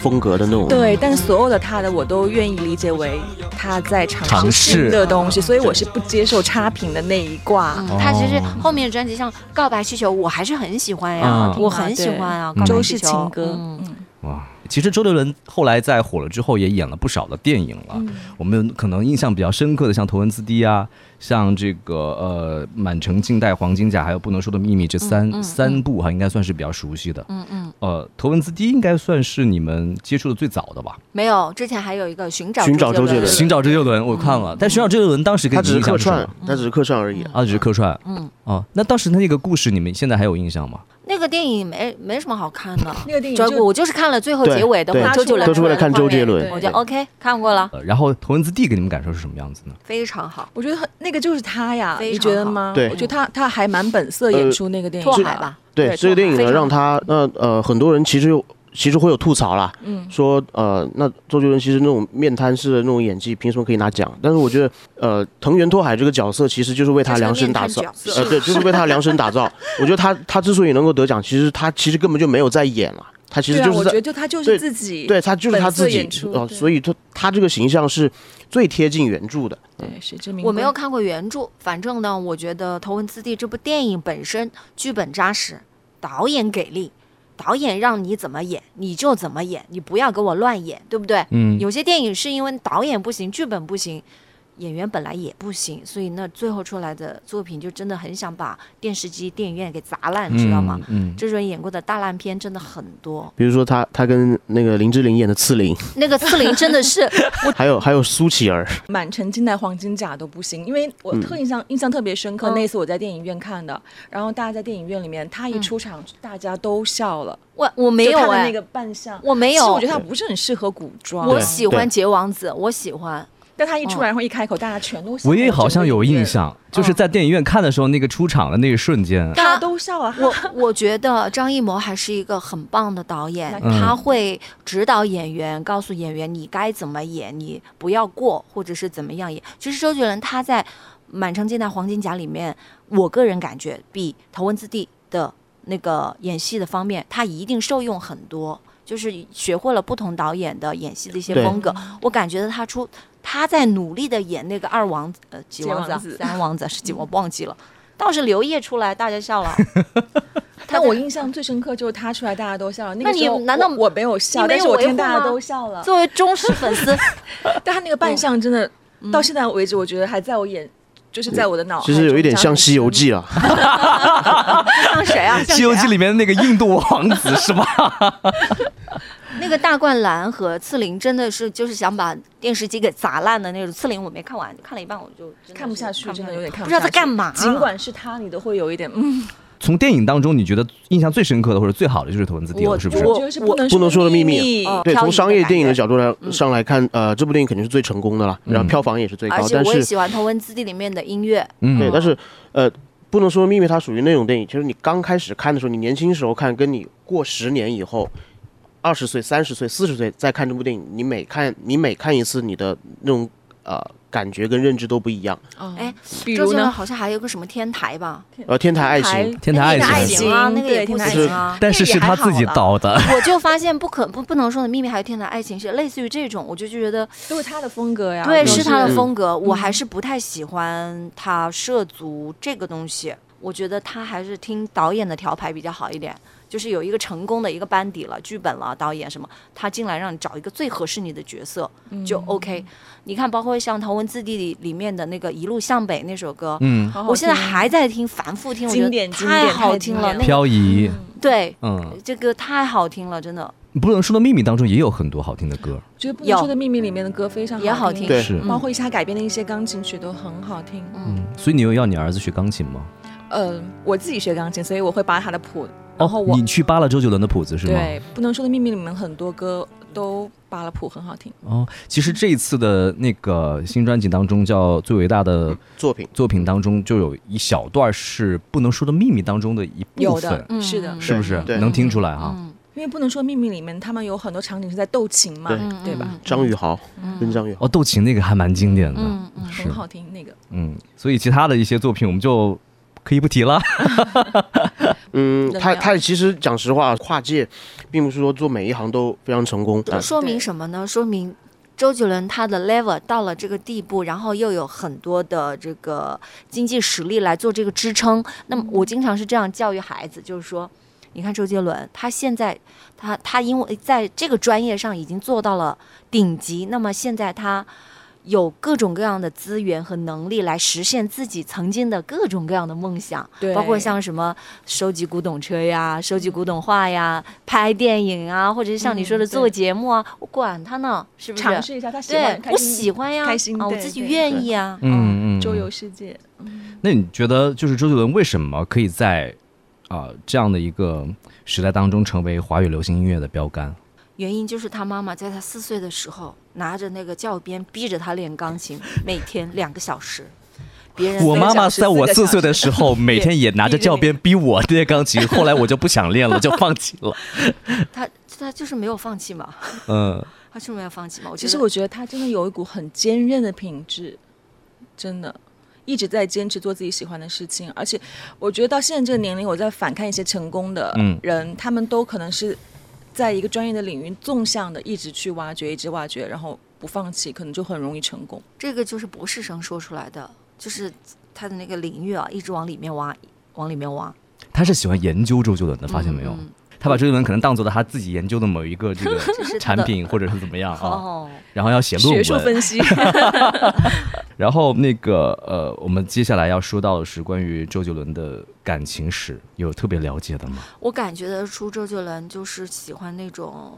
风格的那种。对，但所有的他的我都愿意理解为他在尝试新的东西，所以我是不接受差评的那一挂。嗯。他其实后面的专辑像《告白气球》，我还是很喜欢呀，嗯。我很喜欢啊，嗯告白周氏气球情歌，哇，其实周杰伦后来在火了之后，也演了不少的电影了。我们可能印象比较深刻的，像《头文字 D》啊，像这个呃《满城尽带黄金甲》，还有《不能说的秘密》这三、嗯嗯三部哈，应该算是比较熟悉的。嗯嗯，呃，《头文字 D》应该算是你们接触的最早的吧？没有，之前还有一个寻找寻找周杰伦伦，寻找周杰伦我看了，但寻找周杰伦当时给他只是客串他只是客串而已啊。啊，只是客串。嗯，哦，那当时那个故事，你们现在还有印象吗？那个电影没没什么好看的，那个电影就主要我就是看了最后结尾，等会对儿周杰伦都是为了看周杰伦，伦。我就 OK 看过了，呃，然后《头文字 D》给你们感受是什么样子呢？非常好。我觉得很那个就是他呀，你觉得吗？对我觉得他他还蛮本色演出那个电影的。拓海吧，对对这个电影呢，让他那呃很多人其实有其实会有吐槽啦，嗯说呃那周杰伦其实那种面瘫式的那种演技，凭什么可以拿奖？但是我觉得呃藤原拓海这个角色其实就是为他量身打造 呃对，就是为他量身打造。我觉得他他之所以能够得奖，其实他其实根本就没有在演了，他其实就是在我觉得就他就是自己，对他就是他自己哦，所以他他这个形象是最贴近原著的。对是这明我没有看过原著，反正呢，我觉得《头文字 D》这部电影本身剧本扎实，导演给力，导演让你怎么演你就怎么演，你不要给我乱演，对不对？嗯，有些电影是因为导演不行，剧本不行，演员本来也不行，所以那最后出来的作品就真的很想把电视机、电影院给砸烂，知道吗？嗯，这种演过的大烂片真的很多，比如说他他跟那个林志玲演的刺陵，那个刺陵真的是 还有还有苏乞儿，满城尽带黄金甲都不行，因为我特印象、印象特别深刻，嗯。那次我在电影院看的，然后大家在电影院里面，他一出场，大家都笑了，我我没有哎、那个扮相，我没有其实我觉得他不是很适合古装，我喜欢杰王子，我喜欢。但他一出来，然后一开口，大家全都笑。我也好像有印，象，就是在电影院看的时候，那个出场的那一瞬间，大家都笑啊。我我觉得张艺谋还是一个很棒的导演，嗯他会指导演员，告诉演员你该怎么演，你不要过，或者是怎么样演。其实周杰伦他在《满城尽带黄金甲》里面，我个人感觉比《头文字 D》的那个演戏的方面，他一定受用很多。就是学会了不同导演的演戏的一些风格，我感觉到他出他在努力的演那个二王子呃几王子三王子是几我忘记了，倒是刘烨出来大家笑了。但我印象最深刻就是他出来，大家都笑了。那那你个时候难道我我没有笑？你没有但是我听大家都笑了。作为忠实粉丝，但他那个扮相真的，到现在为止，我觉得还在我眼，就是在我的脑海中。其实有一点像《西游记》啊，像谁啊？《西游记》里面的那个印度王子是吧？那个大灌篮和刺陵真的是就是想把电视机给砸烂的那种。刺陵我没看完，看了一半我就看不下去，真的有点看不下去。不知道在干嘛。尽管是他，你都会有一点嗯，从电影当中，你觉得印象最深刻的或者最好的就是《头文字 D》我了，是不是？我觉得是不能不能说的秘密对，从商业电影的角度来上来看，呃，这部电影肯定是最成功的了，然后票房也是最高而，且但是我也喜欢《头文字 D》里面的音乐，嗯对，但是呃，不能说秘密，它属于那种电影，其实你刚开始看的时候，你年轻时候看，跟你过十年以后，二十岁、三十岁、四十岁再看这部电影，你每看你每看一次，你的那种呃感觉跟认知都不一样。哦哎，如呢？杰伦好像还有个什么天台吧？呃，天台爱情，天台爱情情啊，那个也不对天台行啊。但是是他自己导的，我就发现不可不不能说的秘密，还有天台爱情是类似于这种，我就觉得都是他的风格呀。对，是他的嗯风格，我还是不太喜欢他涉足这个东西。我觉得他还是听导演的调排比较好一点，就是有一个成功的一个班底了，剧本了，导演什么，他进来让你找一个最合适你的角色就 OK。你看，包括像《头文字 D》里里面的那个《一路向北》那首歌，嗯，好好我现在还在听，反复听，我觉经得太好听了。漂移，对，嗯，这歌太好听了，真的。不能说的秘密当中也有很多好听的歌，觉得《不能说的秘密》里面的歌非常也好听是，包括一些他改编的一些钢琴曲都很好听。嗯，所以你有要你儿子学钢琴吗？呃，我自己学钢琴，所以我会把他的谱，然后哦，我你去扒了周杰伦的谱子是吗？对《不能说的秘密》里面很多歌都扒了谱，很好听。哦，其实这一次的那个新专辑当中，叫《最伟大的作品作品》当中，就有一小段是不能说的秘密当中的一部有的分，，嗯是的，是不是对能听出来哈？嗯，因为不能说秘密里面，他们有很多场景是在斗琴嘛，对对吧？张宇豪跟张宇豪，哦，斗琴那个还蛮经典的，嗯嗯很好听那个。嗯，所以其他的一些作品我们就可以不提了。嗯，他他其实讲实话，跨界，并不是说做每一行都非常成功。啊说明什么呢？说明周杰伦他的 level 到了这个地步，然后又有很多的这个经济实力来做这个支撑。那么我经常是这样教育孩子，就是说，你看周杰伦，他现在他他因为在这个专业上已经做到了顶级，那么现在他。有各种各样的资源和能力来实现自己曾经的各种各样的梦想，对包括像什么收集古董车呀、收集古董画呀、拍电影啊，或者是像你说的做节目啊，我管他呢，是不是？尝试一下，他喜对欢，，我喜欢呀，开心啊，我自己愿意啊，嗯嗯，周游世界。那你觉得，就是周杰伦为什么可以在啊、这样的一个时代当中成为华语流行音乐的标杆？原因就是他妈妈在他四岁的时候拿着那个教鞭逼着他练钢琴，每天两个小时。别人我妈妈在我四岁的时候，每天也拿着教鞭逼我练钢琴，后来我就不想练了，就放弃了。他他就是没有放弃嘛，嗯，他就是没有放弃嘛。我其实我觉得他真的有一股很坚韧的品质，真的一直在坚持做自己喜欢的事情。而且我觉得到现在这个年龄，我在反看一些成功的嗯人，他们都可能是在一个专业的领域纵向的一直去挖掘，一直挖掘，然后不放弃，可能就很容易成功。这个就是博士生说出来的，就是他的那个领域啊，一直往里面挖，往里面挖。他是喜欢研究周杰伦的，发现没有？嗯他把周杰伦可能当做了他自己研究的某一个 这个产品，或者是怎么样啊？哦，然后要写论文学术文。分析，然后那个呃，我们接下来要说到的是关于周杰伦的感情史，有特别了解的吗？我感觉得出周杰伦就是喜欢那种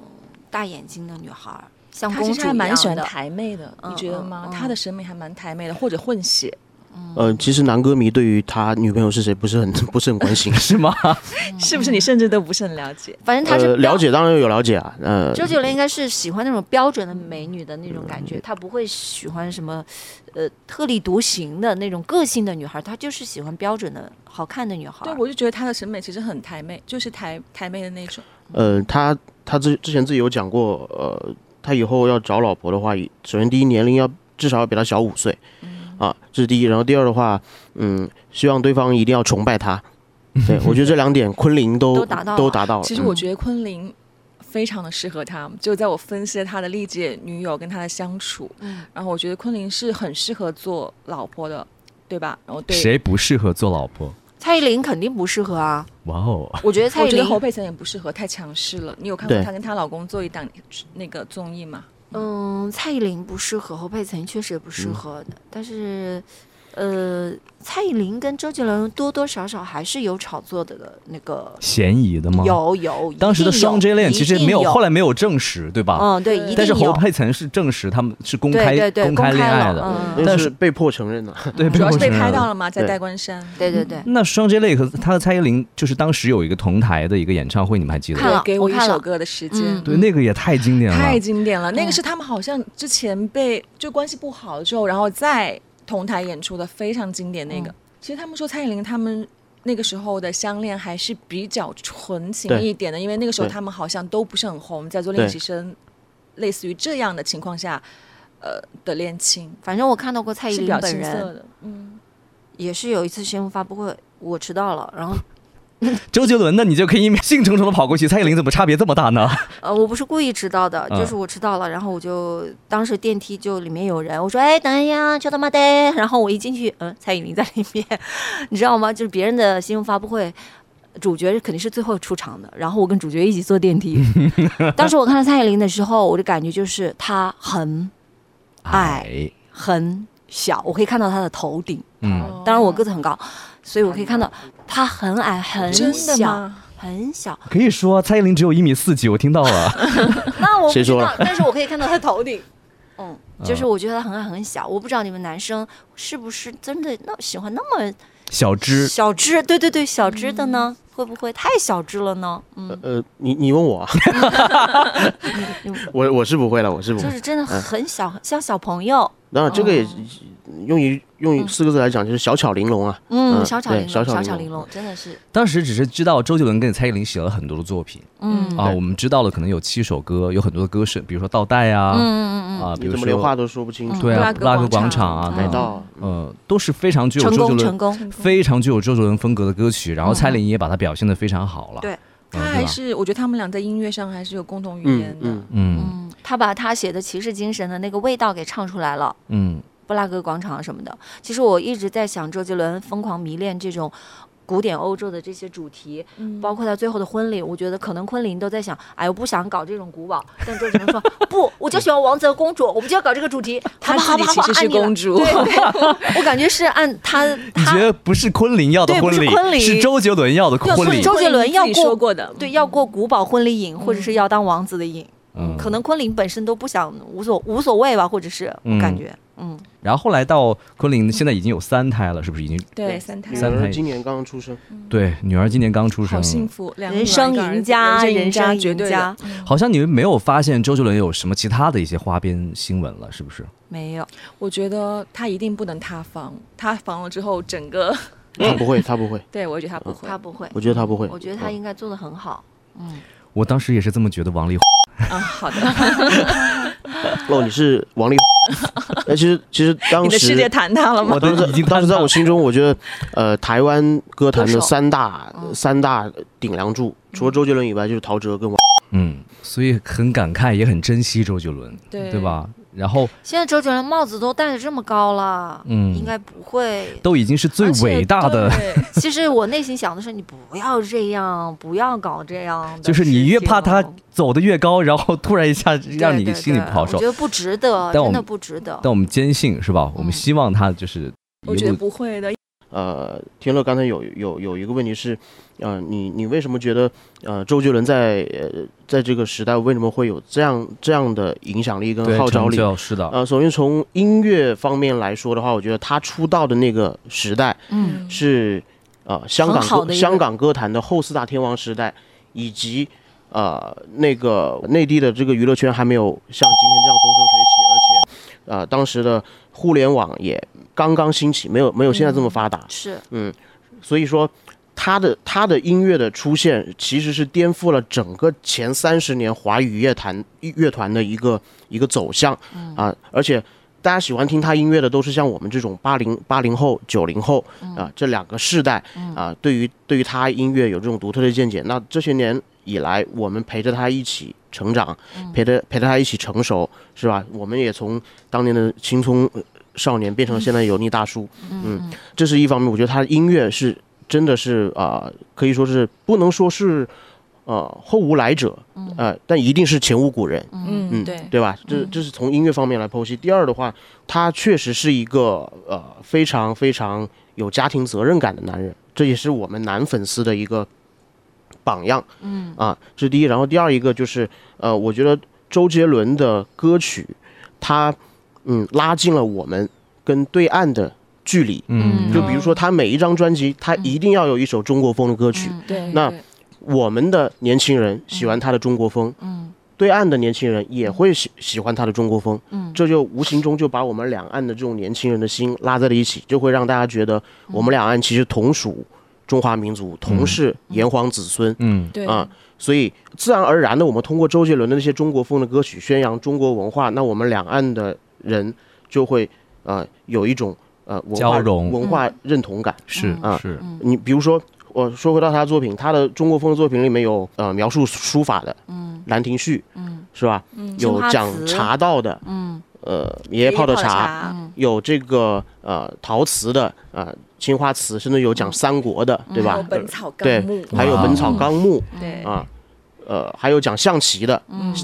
大眼睛的女孩儿，像他其实还公主一样蛮喜欢。台妹的，嗯你觉得吗？他的审美还蛮台妹的，或者混血。呃，其实男歌迷对于他女朋友是谁不是很 不是很关心。是吗？是不是你甚至都不是很了解？反正他是呃，了解当然有了解啊，呃，周杰伦应该是喜欢那种标准的美女的那种感觉，他不会喜欢什么，呃，特立独行的那种个性的女孩，他就是喜欢标准的好看的女孩。对，我就觉得他的审美其实很台妹，就是台台妹的那种。呃，他他之之前自己有讲过，呃，他以后要找老婆的话，首先第一年龄要至少要比他小五岁，啊，这是第一。然后第二的话，嗯，希望对方一定要崇拜他。对 我觉得这两点昆凌都都达到了都达到了。嗯其实我觉得昆凌非常的适合他，就在我分析了他的历届女友跟他的相处，嗯然后我觉得昆凌是很适合做老婆的，对吧？然后对，谁不适合做老婆？蔡依林肯定不适合啊，哇哦，我觉得蔡依林，我觉得侯佩岑也不适合，太强势了。你有看过她跟她老公做一档那个综艺吗？嗯，蔡依林不适合，侯佩岑确实也不适合的，但是。呃，蔡依林跟周杰伦多多少少还是有炒作的的那个，嫌疑的吗？。有有，当时的双 J 恋其实没有，后来没有证实，对吧？嗯，对，一定但是侯佩岑是证实他们是公开对对对公开恋爱的，嗯但是是被迫承认了。对，主要是被承认了拍到了嘛，在戴冠山。对对对，那双 J 类和他和蔡依林，就是当时有一个同台的一个演唱会，你们还记得吗？看了给我一首歌的时间。嗯对，那个也太经典了，太经典了，那个嗯是他们好像之前被就关系不好了之后，然后再同台演出的非常经典那个。嗯。其实他们说蔡依林他们那个时候的相恋还是比较纯情一点的，因为那个时候他们好像都不是很红，在做练习生，类似于这样的情况下，呃的恋情。反正我看到过蔡依林本人。嗯，也是有一次新闻发布会，我迟到了，然后 周杰伦呢，你就可以兴冲冲的跑过去，蔡依林怎么差别这么大呢？呃，我不是故意迟到的，嗯就是我迟到了，然后我就当时电梯就里面有人，我说哎等一下，就他妈的，然后我一进去，嗯，蔡依林在里面，你知道吗？就是别人的新闻发布会。主角肯定是最后出场的，然后我跟主角一起坐电梯。当时我看到蔡依林的时候，我的感觉就是她很矮很小，我可以看到她的头顶。嗯，当然我个子很高，所以我可以看到她很矮很真的小吗？很小。可以说蔡依林只有一米四几，我听到了。那我不知道谁说，但是我可以看到她头顶。嗯，就是嗯我觉得她很矮很小，我不知道你们男生是不是真的那喜欢那么小只，小只？对对对，小只的呢，会不会太小只了呢？嗯，呃，你你问我啊，我我是不会了，我是不会。就是真的很小，像小朋友。当然，这个也哦用于用四个字来讲，就是小巧玲珑啊。嗯，嗯小巧玲珑，小巧玲珑。玲珑，真的是，当时只是知道周杰伦跟蔡依林写了很多的作品嗯。啊，我们知道了可能有七首歌，有很多的歌是，比如说倒带啊，嗯嗯嗯啊，比你如说怎么连话都说不清楚？对啊，布拉格布拉格广广场场啊，等等海盗，呃，都是非常具有成功周杰伦成功，非常具有周杰伦风格的歌曲，然后嗯蔡依林也把它表现的非常好了。对他嗯对吧？还是我觉得他们俩在音乐上还是有共同语嗯言的。嗯，嗯。嗯，他把他写的骑士精神的那个味道给唱出来了。嗯，布拉格广场什么的。其实我一直在想，周杰伦疯狂迷恋这种古典欧洲的这些主题，嗯包括他最后的婚礼，我觉得可能昆凌都在想，哎，我不想搞这种古堡，但周杰伦说 不，我就喜欢王子和公主，我们就要搞这个主题。他好吧好吧好吧自己其实是按你了公主对对，我感觉是按他你他觉得不是昆凌要的对不婚礼，是昆凌是周杰伦要的要婚礼？是周杰伦要过说过的，对要过古堡婚礼瘾，或者是要当王子的瘾。嗯可能昆凌本身都不想无所无所谓吧，或者是我感觉，嗯，然后后来到昆凌，现在已经有三胎了，是不是已经？对三胎女三胎儿今年刚刚出生，对，女儿今年刚出生好，幸福，两人生赢家，人人生生绝对赢家。，好像你们没有发现周杰伦有什么其他的一些花边新闻了，是不是？没有，我觉得他一定不能塌房，塌房了之后，整个 他不会，他不会，对我觉得他不会。他不会，我觉得他不会。我觉得他应该做的很好。嗯，我当时也是这么觉得。王力宏啊，好的，哦，你是王力。呃，其实其实当你的世界时，坍塌了吗我？当时已经当时在我心中，我觉得，呃，台湾歌坛的三大嗯三大顶梁柱，除了周杰伦以外，就是陶喆跟王。嗯，所以很感慨，也很珍惜周杰伦，对对吧？然后现在周杰伦帽子都戴的这么高了，嗯应该不会。都已经是最伟大的，对 其实我内心想的是，你不要这样，不要搞这样的就是你越怕他哦走的越高，然后突然一下让你心里不好受对我觉。得不值得，真的不值得。但我们坚信是吧？我们嗯希望他就是我觉得不会的。呃，天乐刚才有有有一个问题是，呃，你你为什么觉得呃周杰伦在呃在这个时代为什么会有这样这样的影响力跟号召力？是的，呃，首先从音乐方面来说的话，我觉得他出道的那个时代嗯是呃香港歌香港歌坛的后四大天王时代，以及呃那个内地的这个娱乐圈还没有像今天这样风生水起，而且呃当时的互联网也刚刚兴起，没有没有现在这么发达，是嗯所以说。他的他的音乐的出现，其实是颠覆了整个前三十年华语乐坛乐团的一个一个走向啊！而且大家喜欢听他音乐的，都是像我们这种八零八零后、九零后啊这两个世代啊，对于对于他音乐有这种独特的见解。那这些年以来，我们陪着他一起成长，陪着陪着他一起成熟，是吧？我们也从当年的青葱呃少年变成了现在油腻大叔，嗯，这是一方面。我觉得他的音乐是真的是啊、可以说是不能说是呃后无来者，呃，但一定是前无古人。嗯，对，对吧？这这是从音乐方面来剖析。第二的话，他确实是一个呃非常非常有家庭责任感的男人，这也是我们男粉丝的一个榜样。嗯啊，这是第一。然后第二一个就是呃，我觉得周杰伦的歌曲，他嗯拉近了我们跟对岸的距离。嗯，就比如说他每一张专辑，他一定要有一首中国风的歌曲。对，那我们的年轻人喜欢他的中国风，嗯，对岸的年轻人也会喜喜欢他的中国风，嗯，这就无形中就把我们两岸的这种年轻人的心拉在了一起，就会让大家觉得我们两岸其实同属中华民族，同是炎黄子孙，嗯。对。啊，所以自然而然的，我们通过周杰伦的那些中国风的歌曲宣扬中国文化，那我们两岸的人就会呃有一种呃文化交融。文化认同感。是啊。是，你比如说，我说回到他的作品，他的中国风的作品里面有呃描述书法的，嗯，《兰亭序》，嗯，是吧？嗯。有讲茶道的，嗯，呃，爷爷泡的茶，有这个呃陶瓷的，呃青花瓷，甚至有讲三国的，对吧还有？本草对纲目，，还有《本草纲目》对，啊。呃，还有讲象棋的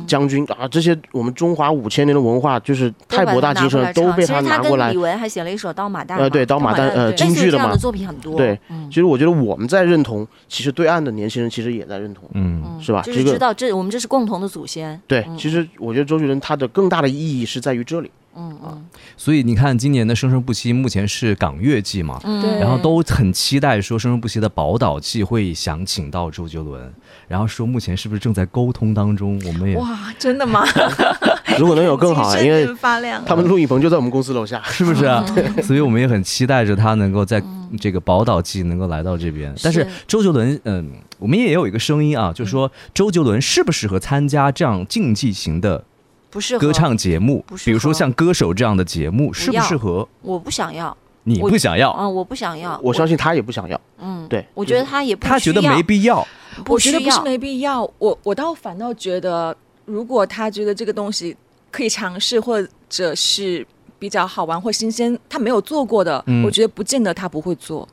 将军啊，这些我们中华五千年的文化，就是太博大精深了，都被他拿过来跟李。玟还写了一首《刀马旦》，呃对刀马旦呃京剧的嘛于这样的作品很多，对，其实我觉得我们在认同，其实对岸的年轻人其实也在认同，嗯。是吧？就是这个知道这我们这是共同的祖先，对，其实我觉得周杰伦他的更大的意义是在于这里。嗯嗯。所以你看今年的生生不息，目前是港乐季嘛，对，然后都很期待说生生不息的宝岛季会想请到周杰伦，然后说目前是不是正在沟通当中，我们也哇，真的吗？如果能有更好啊，因为发亮，他们录影棚就在我们公司楼下。是不是啊？所以我们也很期待着他能够在这个宝岛季能够来到这边。但是周杰伦，嗯，我们也有一个声音啊，就是说周杰伦适不适合参加这样竞技型的不适合歌，唱节目比如说像歌手这样的节目，适不适合？我不想要，你不想要，嗯，我不想要，我相信他也不想要。嗯，对，我觉得他也不他觉得没必要。我觉得不是没必要，我我倒反倒觉得，如果他觉得这个东西可以尝试，或者是比较好玩或新鲜，他没有做过的，嗯我觉得不见得他不会做。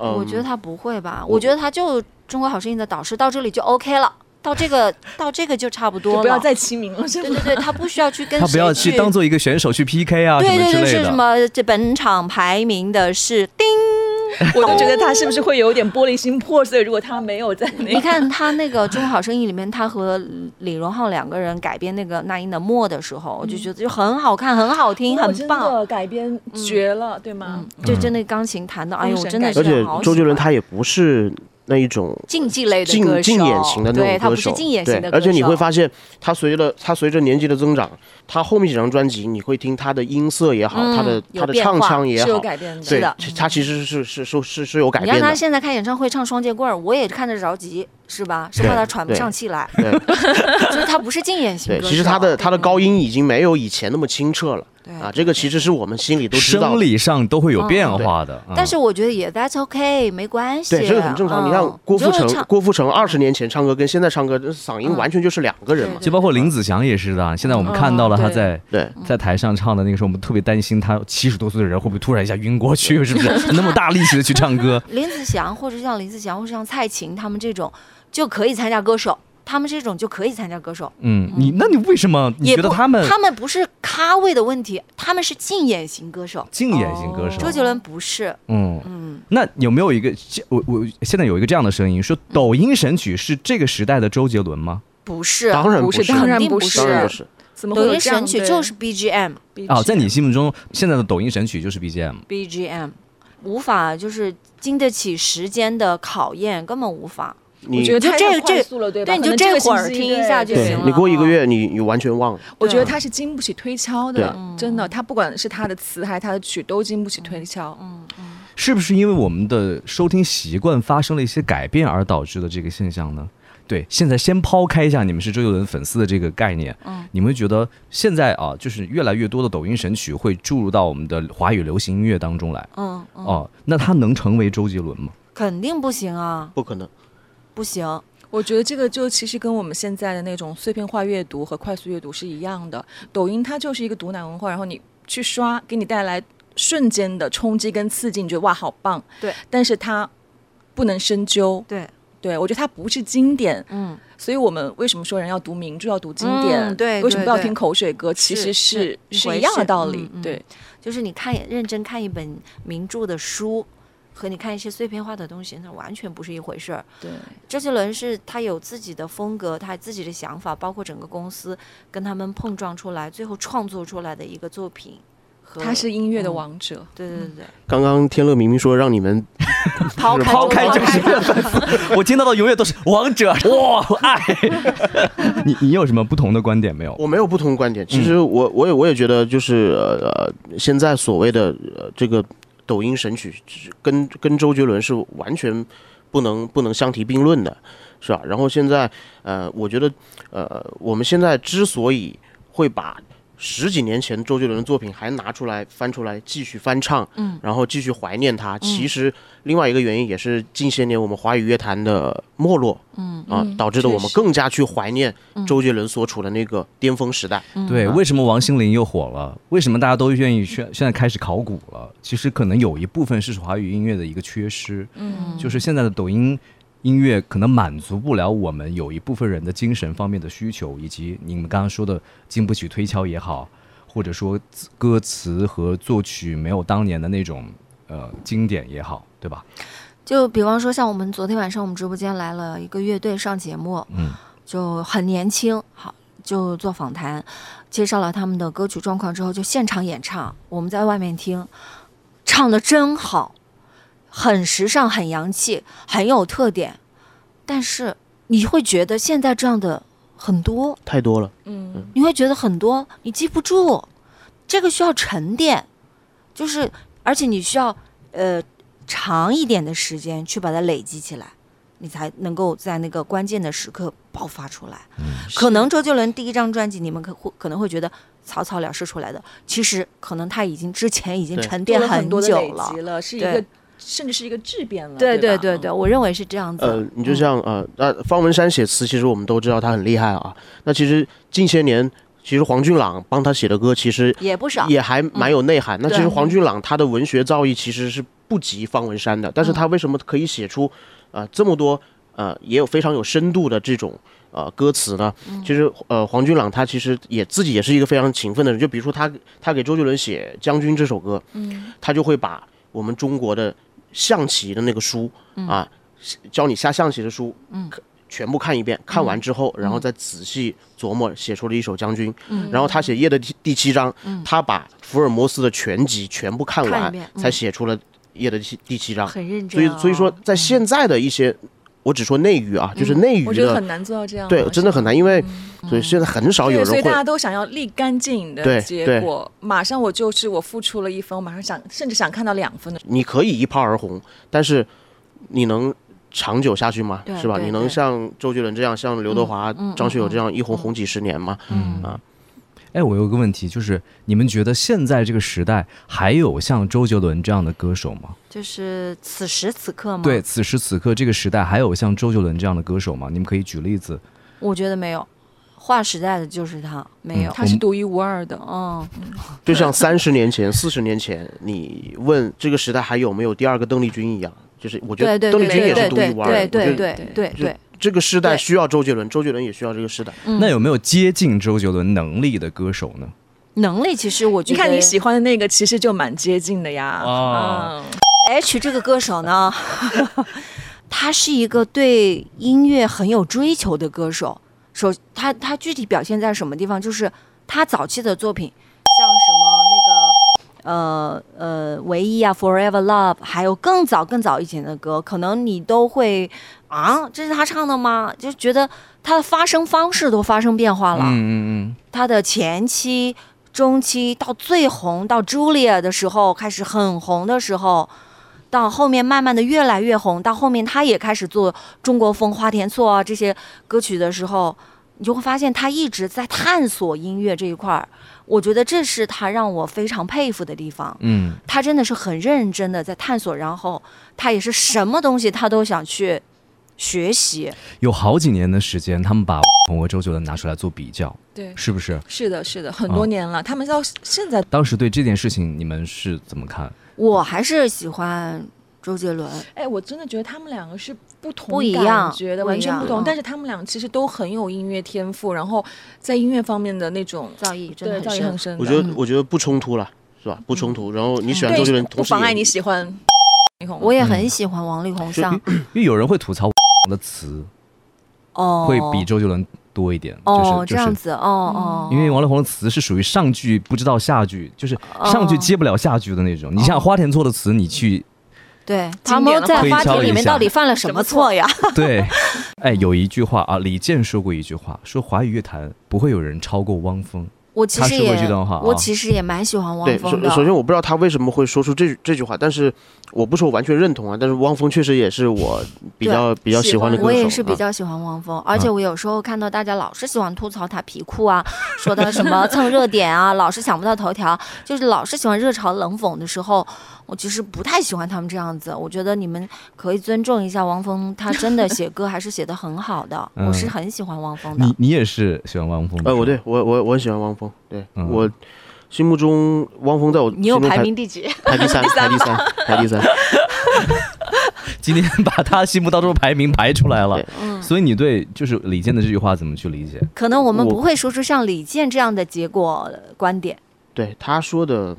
嗯我觉得他不会吧？我觉得他就中国好声音的导师到这里就 OK 了，到这个 到这个就差不多了，就不要再齐名了，对对对，他不需要去跟他不要去当做一个选手去 PK 啊对对对，之类的。是什么？这本场排名的是叮。我就觉得他是不是会有点玻璃心破碎？如果他没有在那你看他那个《中国好声音》里面，他和李荣浩两个人改编那个那英的《默》的时候，我就觉得就很好看，很好听，很棒。的改编绝了，对吗？就真的钢琴弹的，哎呦，真的是而且周杰伦他也不是那一种竞技类的竞竞演型的那对他不种歌手，是竞演型的歌手，对而且你会发现，他随着他随着年纪的增长，他后面几张专辑，你会听他的音色也好，嗯他的他的唱腔也好是有改变的，对的，他其实是是是是是有改你让变的。他现在开演唱会唱《双截棍儿》，我也看着着急，是吧？是怕他喘不上气来，对 所以他不是竞演型对，歌手。其实他的他的高音已经没有以前那么清澈了对啊，这个其实是我们心里都知道。生理上都会有变化的，嗯但是我觉得也 that's OK，没关系。对，这个很正常。嗯你看郭富城，郭富城二十年前唱歌跟现在唱歌，这嗓音嗯完全就是两个人嘛。就包括林子祥也是的。现在我们看到了他在对，在台上唱的那个时候，我们特别担心他七十多岁的人会不会突然一下晕过去，是不是？那么大力气的去唱歌，林子祥或者像林子祥或者像蔡琴他们这种就可以参加歌手，他们这种就可以参加歌手。嗯，你那你为什么你觉得他们他们不是咖位的问题，他们是竞演型歌手。竞演型歌手？周杰伦不是，嗯嗯，那有没有一个我我现在有一个这样的声音说，抖音神曲是这个时代的周杰伦吗？不是，当然是，当然不肯定不是当然不是。怎么抖音神曲就是 BGM。哦，在你心目中，现在的抖音神曲就是 BGM。BGM 无法就是经得起时间的考验，根本无法。我觉得太太这这快速了，对吧？对你就这个儿听一下就行了你过一个月，你你完全忘了。我觉得他是经不起推敲的，真的，他不管是他的词还是他的曲，都经不起推敲。嗯是不是因为我们的收听习惯发生了一些改变而导致的这个现象呢？对，现在先抛开一下你们是周杰伦粉丝的这个概念，嗯，你们觉得现在啊，就是越来越多的抖音神曲会注入到我们的华语流行音乐当中来。嗯嗯，哦，那他能成为周杰伦吗？肯定不行啊，不可能。不行。我觉得这个就其实跟我们现在的那种碎片化阅读和快速阅读是一样的。抖音它就是一个毒奶文化，然后你去刷，给你带来瞬间的冲击跟刺激，你觉得哇好棒。对，但是它不能深究。对，对我觉得它不是经典，嗯，所以我们为什么说人要读名著，要读经典？嗯对为什么不要听口水歌？其实是是是一回是一样的道理。嗯嗯对，就是你看认真看一本名著的书。和你看一些碎片化的东西，那完全不是一回事儿。对，周杰伦是他有自己的风格，他自己的想法，包括整个公司跟他们碰撞出来，最后创作出来的一个作品。和他是音乐的嗯王者。对对对对，刚刚天乐明明说让你们 抛开抛开抛这个粉丝，我听到的永远都是王者 哇爱。你你有什么不同的观点没有？我没有不同观点。其实我我也我也觉得就是呃呃，现在所谓的呃这个抖音神曲，跟跟周杰伦是完全不能不能相提并论的，是吧？然后现在呃，我觉得呃，我们现在之所以会把十几年前周杰伦的作品还拿出来翻出来继续翻唱，嗯，然后继续怀念他。其实另外一个原因也是近些年我们华语乐坛的没落，嗯啊，嗯导致的我们更加去怀念周杰伦所处的那个巅峰时代。对，为什么王心凌又火了？为什么大家都愿意现现在开始考古了？其实可能有一部分是华语音乐的一个缺失，嗯，就是现在的抖音音乐可能满足不了我们有一部分人的精神方面的需求，以及你们刚刚说的经不起推敲也好，或者说字歌词和作曲没有当年的那种呃经典也好，对吧？就比方说，像我们昨天晚上我们直播间来了一个乐队上节目，嗯，就很年轻，好就做访谈，介绍了他们的歌曲状况之后，就现场演唱。我们在外面听，唱的真好，很时尚，很洋气，很有特点。但是你会觉得现在这样的很多，太多了。嗯，你会觉得很多你记不住，这个需要沉淀，就是而且你需要呃长一点的时间去把它累积起来，你才能够在那个关键的时刻爆发出来。可能周杰伦第一张专辑你们可会可能会觉得草草了事出来的，其实可能他已经之前已经沉淀很久了积。了，是一对个甚至是一个质变了。对对对对对，我认为是这样子。呃，你就嗯像呃，那方文山写词，其实我们都知道他很厉害啊。那其实近些年，其实黄俊朗帮他写的歌，其实也不少，也还蛮有内涵。那其实黄俊朗他的文学造诣其实是不及方文山的，但嗯是他为什么可以写出呃这么多呃也有非常有深度的这种呃歌词呢？嗯其实呃黄俊朗他其实也自己也是一个非常勤奋的人，就比如说他他给周杰伦写《将军》这首歌，嗯，他就会把我们中国的象棋的那个书、啊，教你下象棋的书，嗯。全部看一遍，看完之后，然后再仔细琢磨，写出了一首《将军》。然后他写《夜》的第第七章，他把福尔摩斯的全集全部看完，才写出了《夜》的第第七章。很认真所以哦。所以说，在现在的一些，我只说内娱啊，就是内娱的，我觉得很难做到这样。对，真的很难，因为所以现在很少有对，所以大家都想要立竿见影的结果。马上我就是我付出了一分，我马上想甚至想看到两分的。你可以一炮而红，但是你能长久下去吗？是吧？你能像周杰伦这样，像刘德华、张学友这样一红红几十年吗？嗯啊哎，我有个问题，就是你们觉得现在这个时代还有像周杰伦这样的歌手吗？就是此时此刻吗？对，，此时此刻这个时代还有像周杰伦这样的歌手吗？你们可以举例子。我觉得没有，划时代的就是他，没有。他是独一无二的。嗯，就像三十年前、四十年前，你问这个时代还有没有第二个邓丽君一样，就是我觉得对对对邓丽君也是独一无二的。对对对对对对，这个时代需要周杰伦，周杰伦也需要这个时代。嗯那有没有接近周杰伦能力的歌手呢？能力，其实我觉得你看你喜欢的那个，其实就蛮接近的呀。啊嗯 H 这个歌手呢，他是一个对音乐很有追求的歌手。首，他他具体表现在什么地方？就是他早期的作品，呃呃唯一啊，Forever Love，还有更早更早以前的歌，可能你都会啊，这是他唱的吗？就觉得他的发声方式都发生变化了。嗯嗯嗯他的前期、中期到最红到 Julia 的时候，开始很红的时候，到后面慢慢的越来越红，到后面他也开始做中国风、花田错啊这些歌曲的时候，你就会发现他一直在探索音乐这一块儿。我觉得这是他让我非常佩服的地方。嗯他真的是很认真的在探索，然后他也是什么东西他都想去学习。嗯，有好几年的时间，他们把红和周杰伦拿出来做比较，对，是不是？是的，是的，很哦多年了，他们到现在当时对这件事情你们是怎么看？我还是喜欢周杰伦。哎，我真的觉得他们两个是不同不一样感觉的，不一样完全不同。嗯但是他们俩其实都很有音乐天赋，然后在音乐方面的那种造诣真的很深造诣很深。我觉得嗯我觉得不冲突了，是吧？不冲突。然后你喜欢周杰伦，不同时也妨碍你喜欢李红。我也很喜欢王力宏，就像因为有人会吐槽的词哦，会比周杰伦多一点，哦就是。这样子哦哦，因为王力宏的词是属于上句不知道下句，就是上句哦接不了下句的那种。你像花田错的词，你去对他们在花田里面到底犯了什么错呀？对，哎，有一句话啊，李健说过一句话，说华语乐坛不会有人超过汪峰。我其实他说过也这段话啊我其实也蛮喜欢汪峰的。首先我不知道他为什么会说出这这句话，但是我不说我完全认同啊，但是汪峰确实也是我 比较比较喜欢的歌手。我也是比啊较喜欢汪峰，而且我有时候看到大家老是喜欢吐槽他皮裤啊，说他什么蹭热点啊，老是想不到头条，就是老是喜欢热嘲冷讽的时候，我其实不太喜欢他们这样子。我觉得你们可以尊重一下汪峰，他真的写歌还是写的很好的，嗯我是很喜欢汪峰的你。你也是喜欢汪峰的？呃，我对我我我很喜欢汪峰，对、嗯我心目中汪峰在我你有排心中排名第几？排 第三，排第三，排第三。今天把他心目当中排名排出来了。嗯，所以你对就是李健的这句话怎么去理解？可能我们不会说出像李健这样的结果观点。对他说的，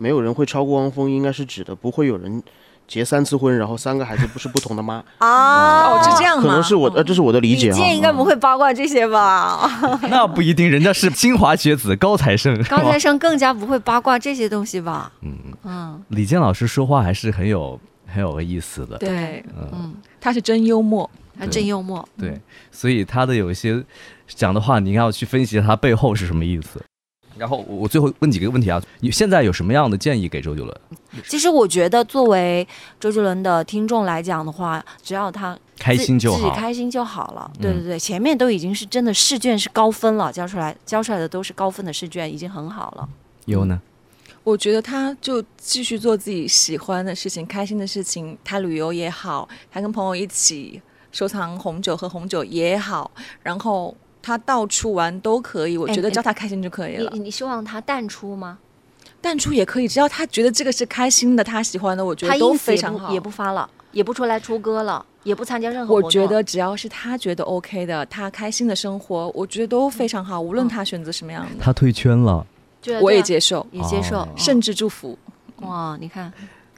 没有人会超过汪峰，应该是指的不会有人结三次婚，然后三个孩子不是不同的妈。啊哦，是这样吗？可能是我呃，这是我的理解啊。李健应该不会八卦这些吧？那不一定，人家是清华学子，高材生。高材生更加不会八卦这些东西吧？嗯，嗯李健老师说话还是很有很有意思的。对，嗯，嗯，他是真幽默。他真幽默。对，所以他的有一些讲的话，你应该要去分析他背后是什么意思。然后我最后问几个问题啊，你现在有什么样的建议给周杰伦？其实我觉得，作为周杰伦的听众来讲的话，只要他开心就自自己好。开心就好了。嗯对对对，前面都已经是真的试卷是高分了，交出来交出来的都是高分的试卷，已经很好了。有呢？我觉得他就继续做自己喜欢的事情、开心的事情。他旅游也好，他跟朋友一起收藏红酒、喝红酒也好，然后他到处玩都可以。我觉得哎只要他开心就可以了。你你你希望他淡出吗？淡出也可以，只要他觉得这个是开心的、他喜欢的，我觉得都非常好。也不也不发了，也不出来出歌了，也不参加任何活动。我觉得只要是他觉得 OK 的，他开心的生活，我觉得都非常好。无论他选择什么样的，他退圈了，我也接受，也接受哦，甚至祝福。哇，你看，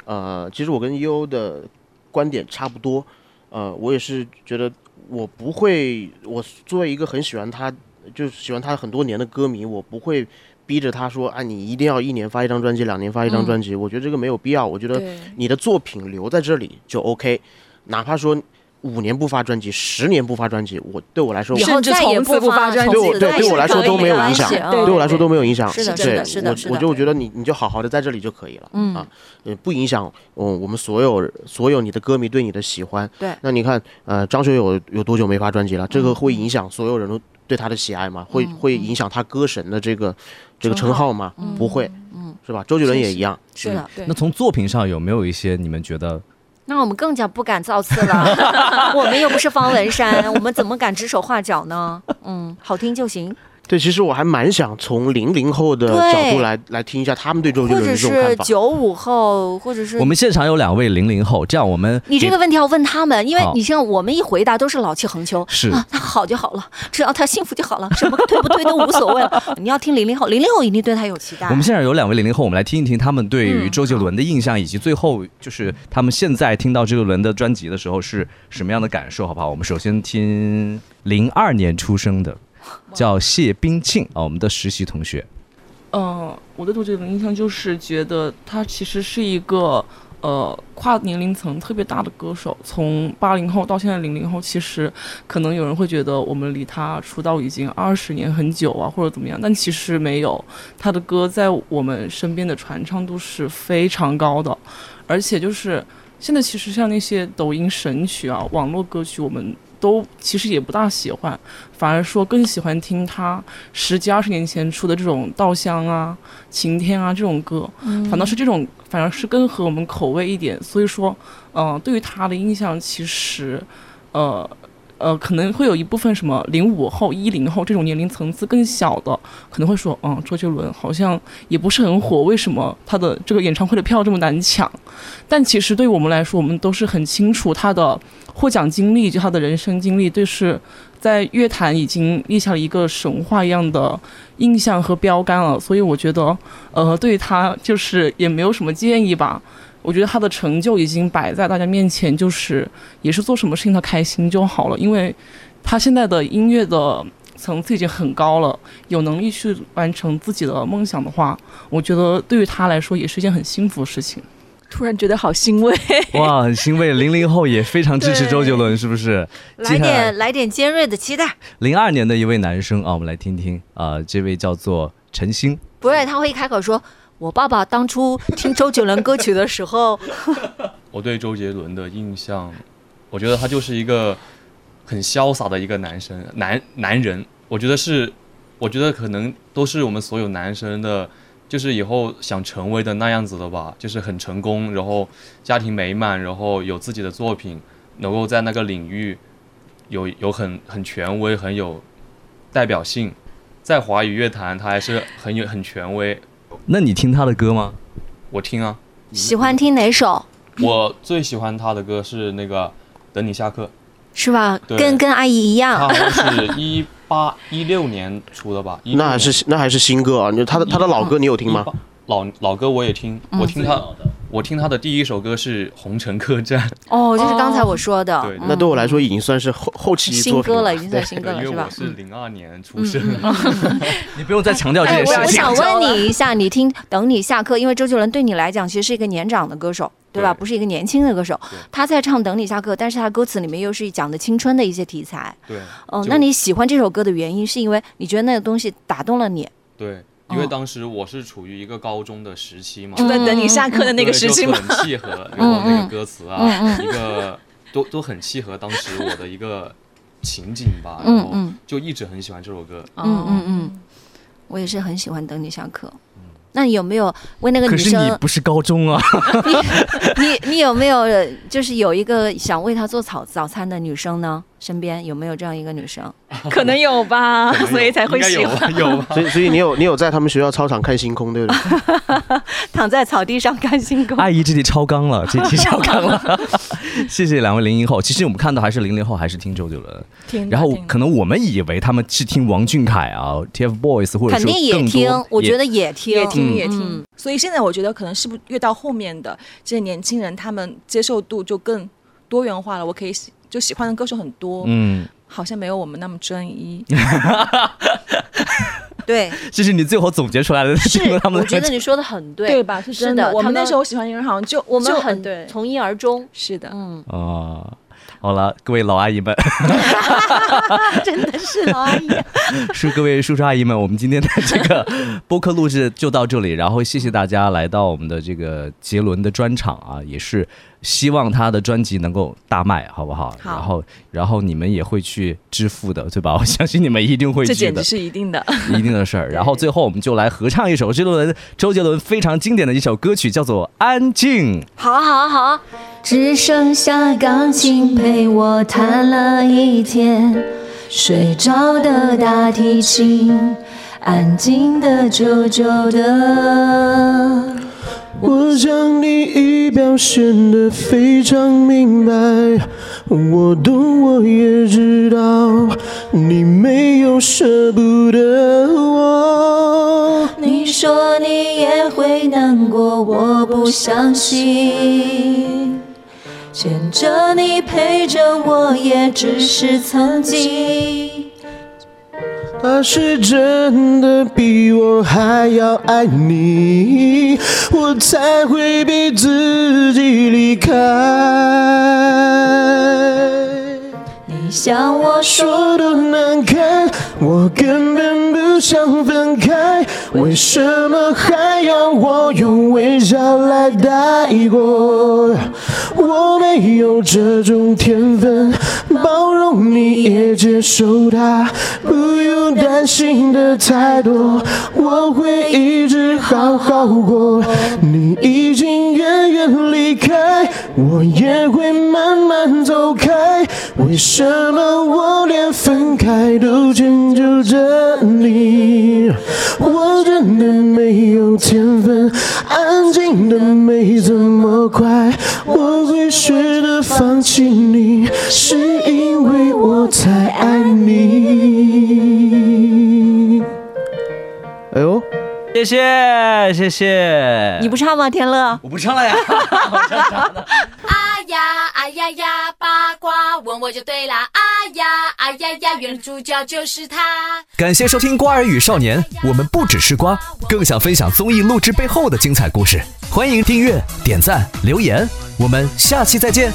呃，其实我跟 EO 的观点差不多，呃，我也是觉得我不会，我作为一个很喜欢他，就是喜欢他很多年的歌迷，我不会逼着他说，啊，你一定要一年发一张专辑，两年发一张嗯专辑，我觉得这个没有必要，我觉得，你的作品留在这里就 OK，哪怕说五年不发专辑，十年不发专辑，我对我来说以，后甚至再也从此不发专辑对我对对我来说都没有影响对对我来说都没有影响。是的是的是的我我就觉得你你就好好的在这里就可以了。嗯啊，呃，不影响嗯我们所有所有你的歌迷对你的喜欢。对那你看，呃，张学友有多久没发专辑了？这个嗯会影响所有人都对他的喜爱吗？会嗯会影响他歌神的这个这个称号吗？不会，嗯，是吧？周杰伦也一样。是的。那从作品上有没有一些你们觉得那我们更加不敢造次了，我们又不是方文山，我们怎么敢指手画脚呢？嗯，好听就行。对，其实我还蛮想从零零后的角度来来听一下他们对周杰或者伦的这种看法。是九五后，或者是我们现场有两位零零后，这样我们你这个问题要问他们，因为你像我们一回答都是老气横秋，是啊，他好就好了，只要他幸福就好了，什么推不推都无所谓了。你要听零零后，零零后一定对他有期待。我们现场有两位零零后，我们来听一听他们对于嗯周杰伦的印象，以及最后就是他们现在听到周杰伦的专辑的时候是什么样的感受，好不好？我们首先听零二年出生的，叫谢冰庆啊，我们的实习同学。嗯，我对周杰伦印象就是觉得他其实是一个呃跨年龄层特别大的歌手，从八零后到现在零零后，其实可能有人会觉得我们离他出道已经二十年很久啊，或者怎么样，但其实没有，他的歌在我们身边的传唱度是非常高的，而且就是现在其实像那些抖音神曲啊、网络歌曲，我们都其实也不大喜欢，反而说更喜欢听他十几二十年前出的这种稻香啊、晴天啊这种歌，反倒是这种反而是更合我们口味一点。所以说，嗯、对于他的印象其实，呃。呃，可能会有一部分什么零五后、一零后这种年龄层次更小的，可能会说，嗯，周杰伦好像也不是很火，为什么他的这个演唱会的票这么难抢？但其实对于我们来说，我们都是很清楚他的获奖经历，就他的人生经历，对是在乐坛已经立下了一个神话一样的印象和标杆了。所以我觉得，呃，对他就是也没有什么建议吧。我觉得他的成就已经摆在大家面前，就是也是做什么事情他开心就好了，因为他现在的音乐的层次已经很高了，有能力去完成自己的梦想的话，我觉得对于他来说也是一件很幸福的事情。突然觉得好欣慰。哇，很欣慰，零零后也非常支持周杰伦，是不是？来点来点尖锐的期待，零二年的一位男生啊，我们来听听啊、这位叫做陈星。不对他会一开口说。我爸爸当初听周杰伦歌曲的时候，我对周杰伦的印象，我觉得他就是一个很潇洒的一个男生，男男人。我觉得是，我觉得可能都是我们所有男生的，就是以后想成为的那样子的吧，就是很成功，然后家庭美满，然后有自己的作品，能够在那个领域有有很很权威、很有代表性，在华语乐坛他还是很有很权威。那你听他的歌吗？我听啊，喜欢听哪首？我最喜欢他的歌是那个《等你下课》。是吧？跟跟阿姨一样他，好像是一八一六年出的吧那还是那还是新歌啊！你他的他的老歌你有听吗？老老歌我也听，嗯我听他，我听他的第一首歌是《红尘客栈》，哦，就是刚才我说的，对。嗯。那对我来说已经算是后后期新歌了，已经算新歌了，是吧？我？是零二年出生，你不用再强调这件事情。我想问你一下，你听《等你下课》，因为周杰伦对你来讲其实是一个年长的歌手，对。吧？不是一个年轻的歌手。对。他在唱《等你下课》，但是他歌词里面又是讲的青春的一些题材。对。哦，那你喜欢这首歌的原因，是因为你觉得那个东西打动了你？对，因为哦当时我是处于一个高中的时期嘛，就在等你下课的那个时期吗对？就很契合，然后那个歌词啊，一个都都很契合当时我的一个情景吧，然后嗯嗯就一直很喜欢这首歌。嗯嗯嗯，我也是很喜欢《等你下课》。那你有没有为那个女生可是你？不是高中啊，你你有没有就是有一个想为她做早早餐的女生呢？身边有没有这样一个女生？可能有吧，所以才会喜欢。吧有吧？所以所以你有你有在他们学校操场看星空对不对？躺在草地上看星空。阿姨这题超纲了，这题超纲了。谢谢两位零零后。其实我们看到还是零零后还是听周杰伦，听然后可能我们以为他们是听王俊凯啊、TFBOYS 或者说肯定也更多听，我觉得也听，也听嗯也听嗯，所以现在我觉得可能是不越到后面的这些年轻人，他们接受度就更多元化了。我可以喜就喜欢的歌手很多，嗯，好像没有我们那么专一。对，这是你最后总结出来的，是我觉得你说的很对，对吧？是真的。我们那时候喜欢一个人，好像就就我们很对，从一而终。是的。嗯，啊。好了，各位老阿姨们，真的是 老阿姨。是各位叔叔阿姨们，我们今天的这个播客录制就到这里，然后谢谢大家来到我们的这个杰伦的专场啊，也是希望他的专辑能够大卖，好不好？好然后，然后你们也会去支付的，对吧？我相信你们一定会去的这简直。是一定的。一定的事儿。然后最后我们就来合唱一首周杰伦周杰伦非常经典的一首歌曲，叫做《安静》。好啊好啊好啊，只剩下钢琴陪我弹了一天，睡着的大提琴，安静的久久的。我想你已表现得非常明白，我懂，我也知道你没有舍不得我。你说你也会难过，我不相信。牵着你，陪着我，也只是曾经。他是真的比我还要爱你，我才会逼自己离开。像我说的难看，我根本不想分开，为什么还要我用微笑来带过？我没有这种天分，包容你也接受他，不用担心的太多，我会一直好好过。你已经远远离开，我也会慢慢走开。为什么我连分开都迁就着你？我真的没有天分，安静的没这么快。我会学的放弃你，是因为我太爱你。哎呦，谢谢谢谢。你不唱吗？天乐，我不唱了呀。啊呀啊呀呀，八卦问我就对啦。啊呀啊呀呀，原来主角就是他。感谢收听《瓜儿与少年》，我们不只是瓜，更想分享综艺录制背后的精彩故事。欢迎订阅、点赞、留言，我们下期再见。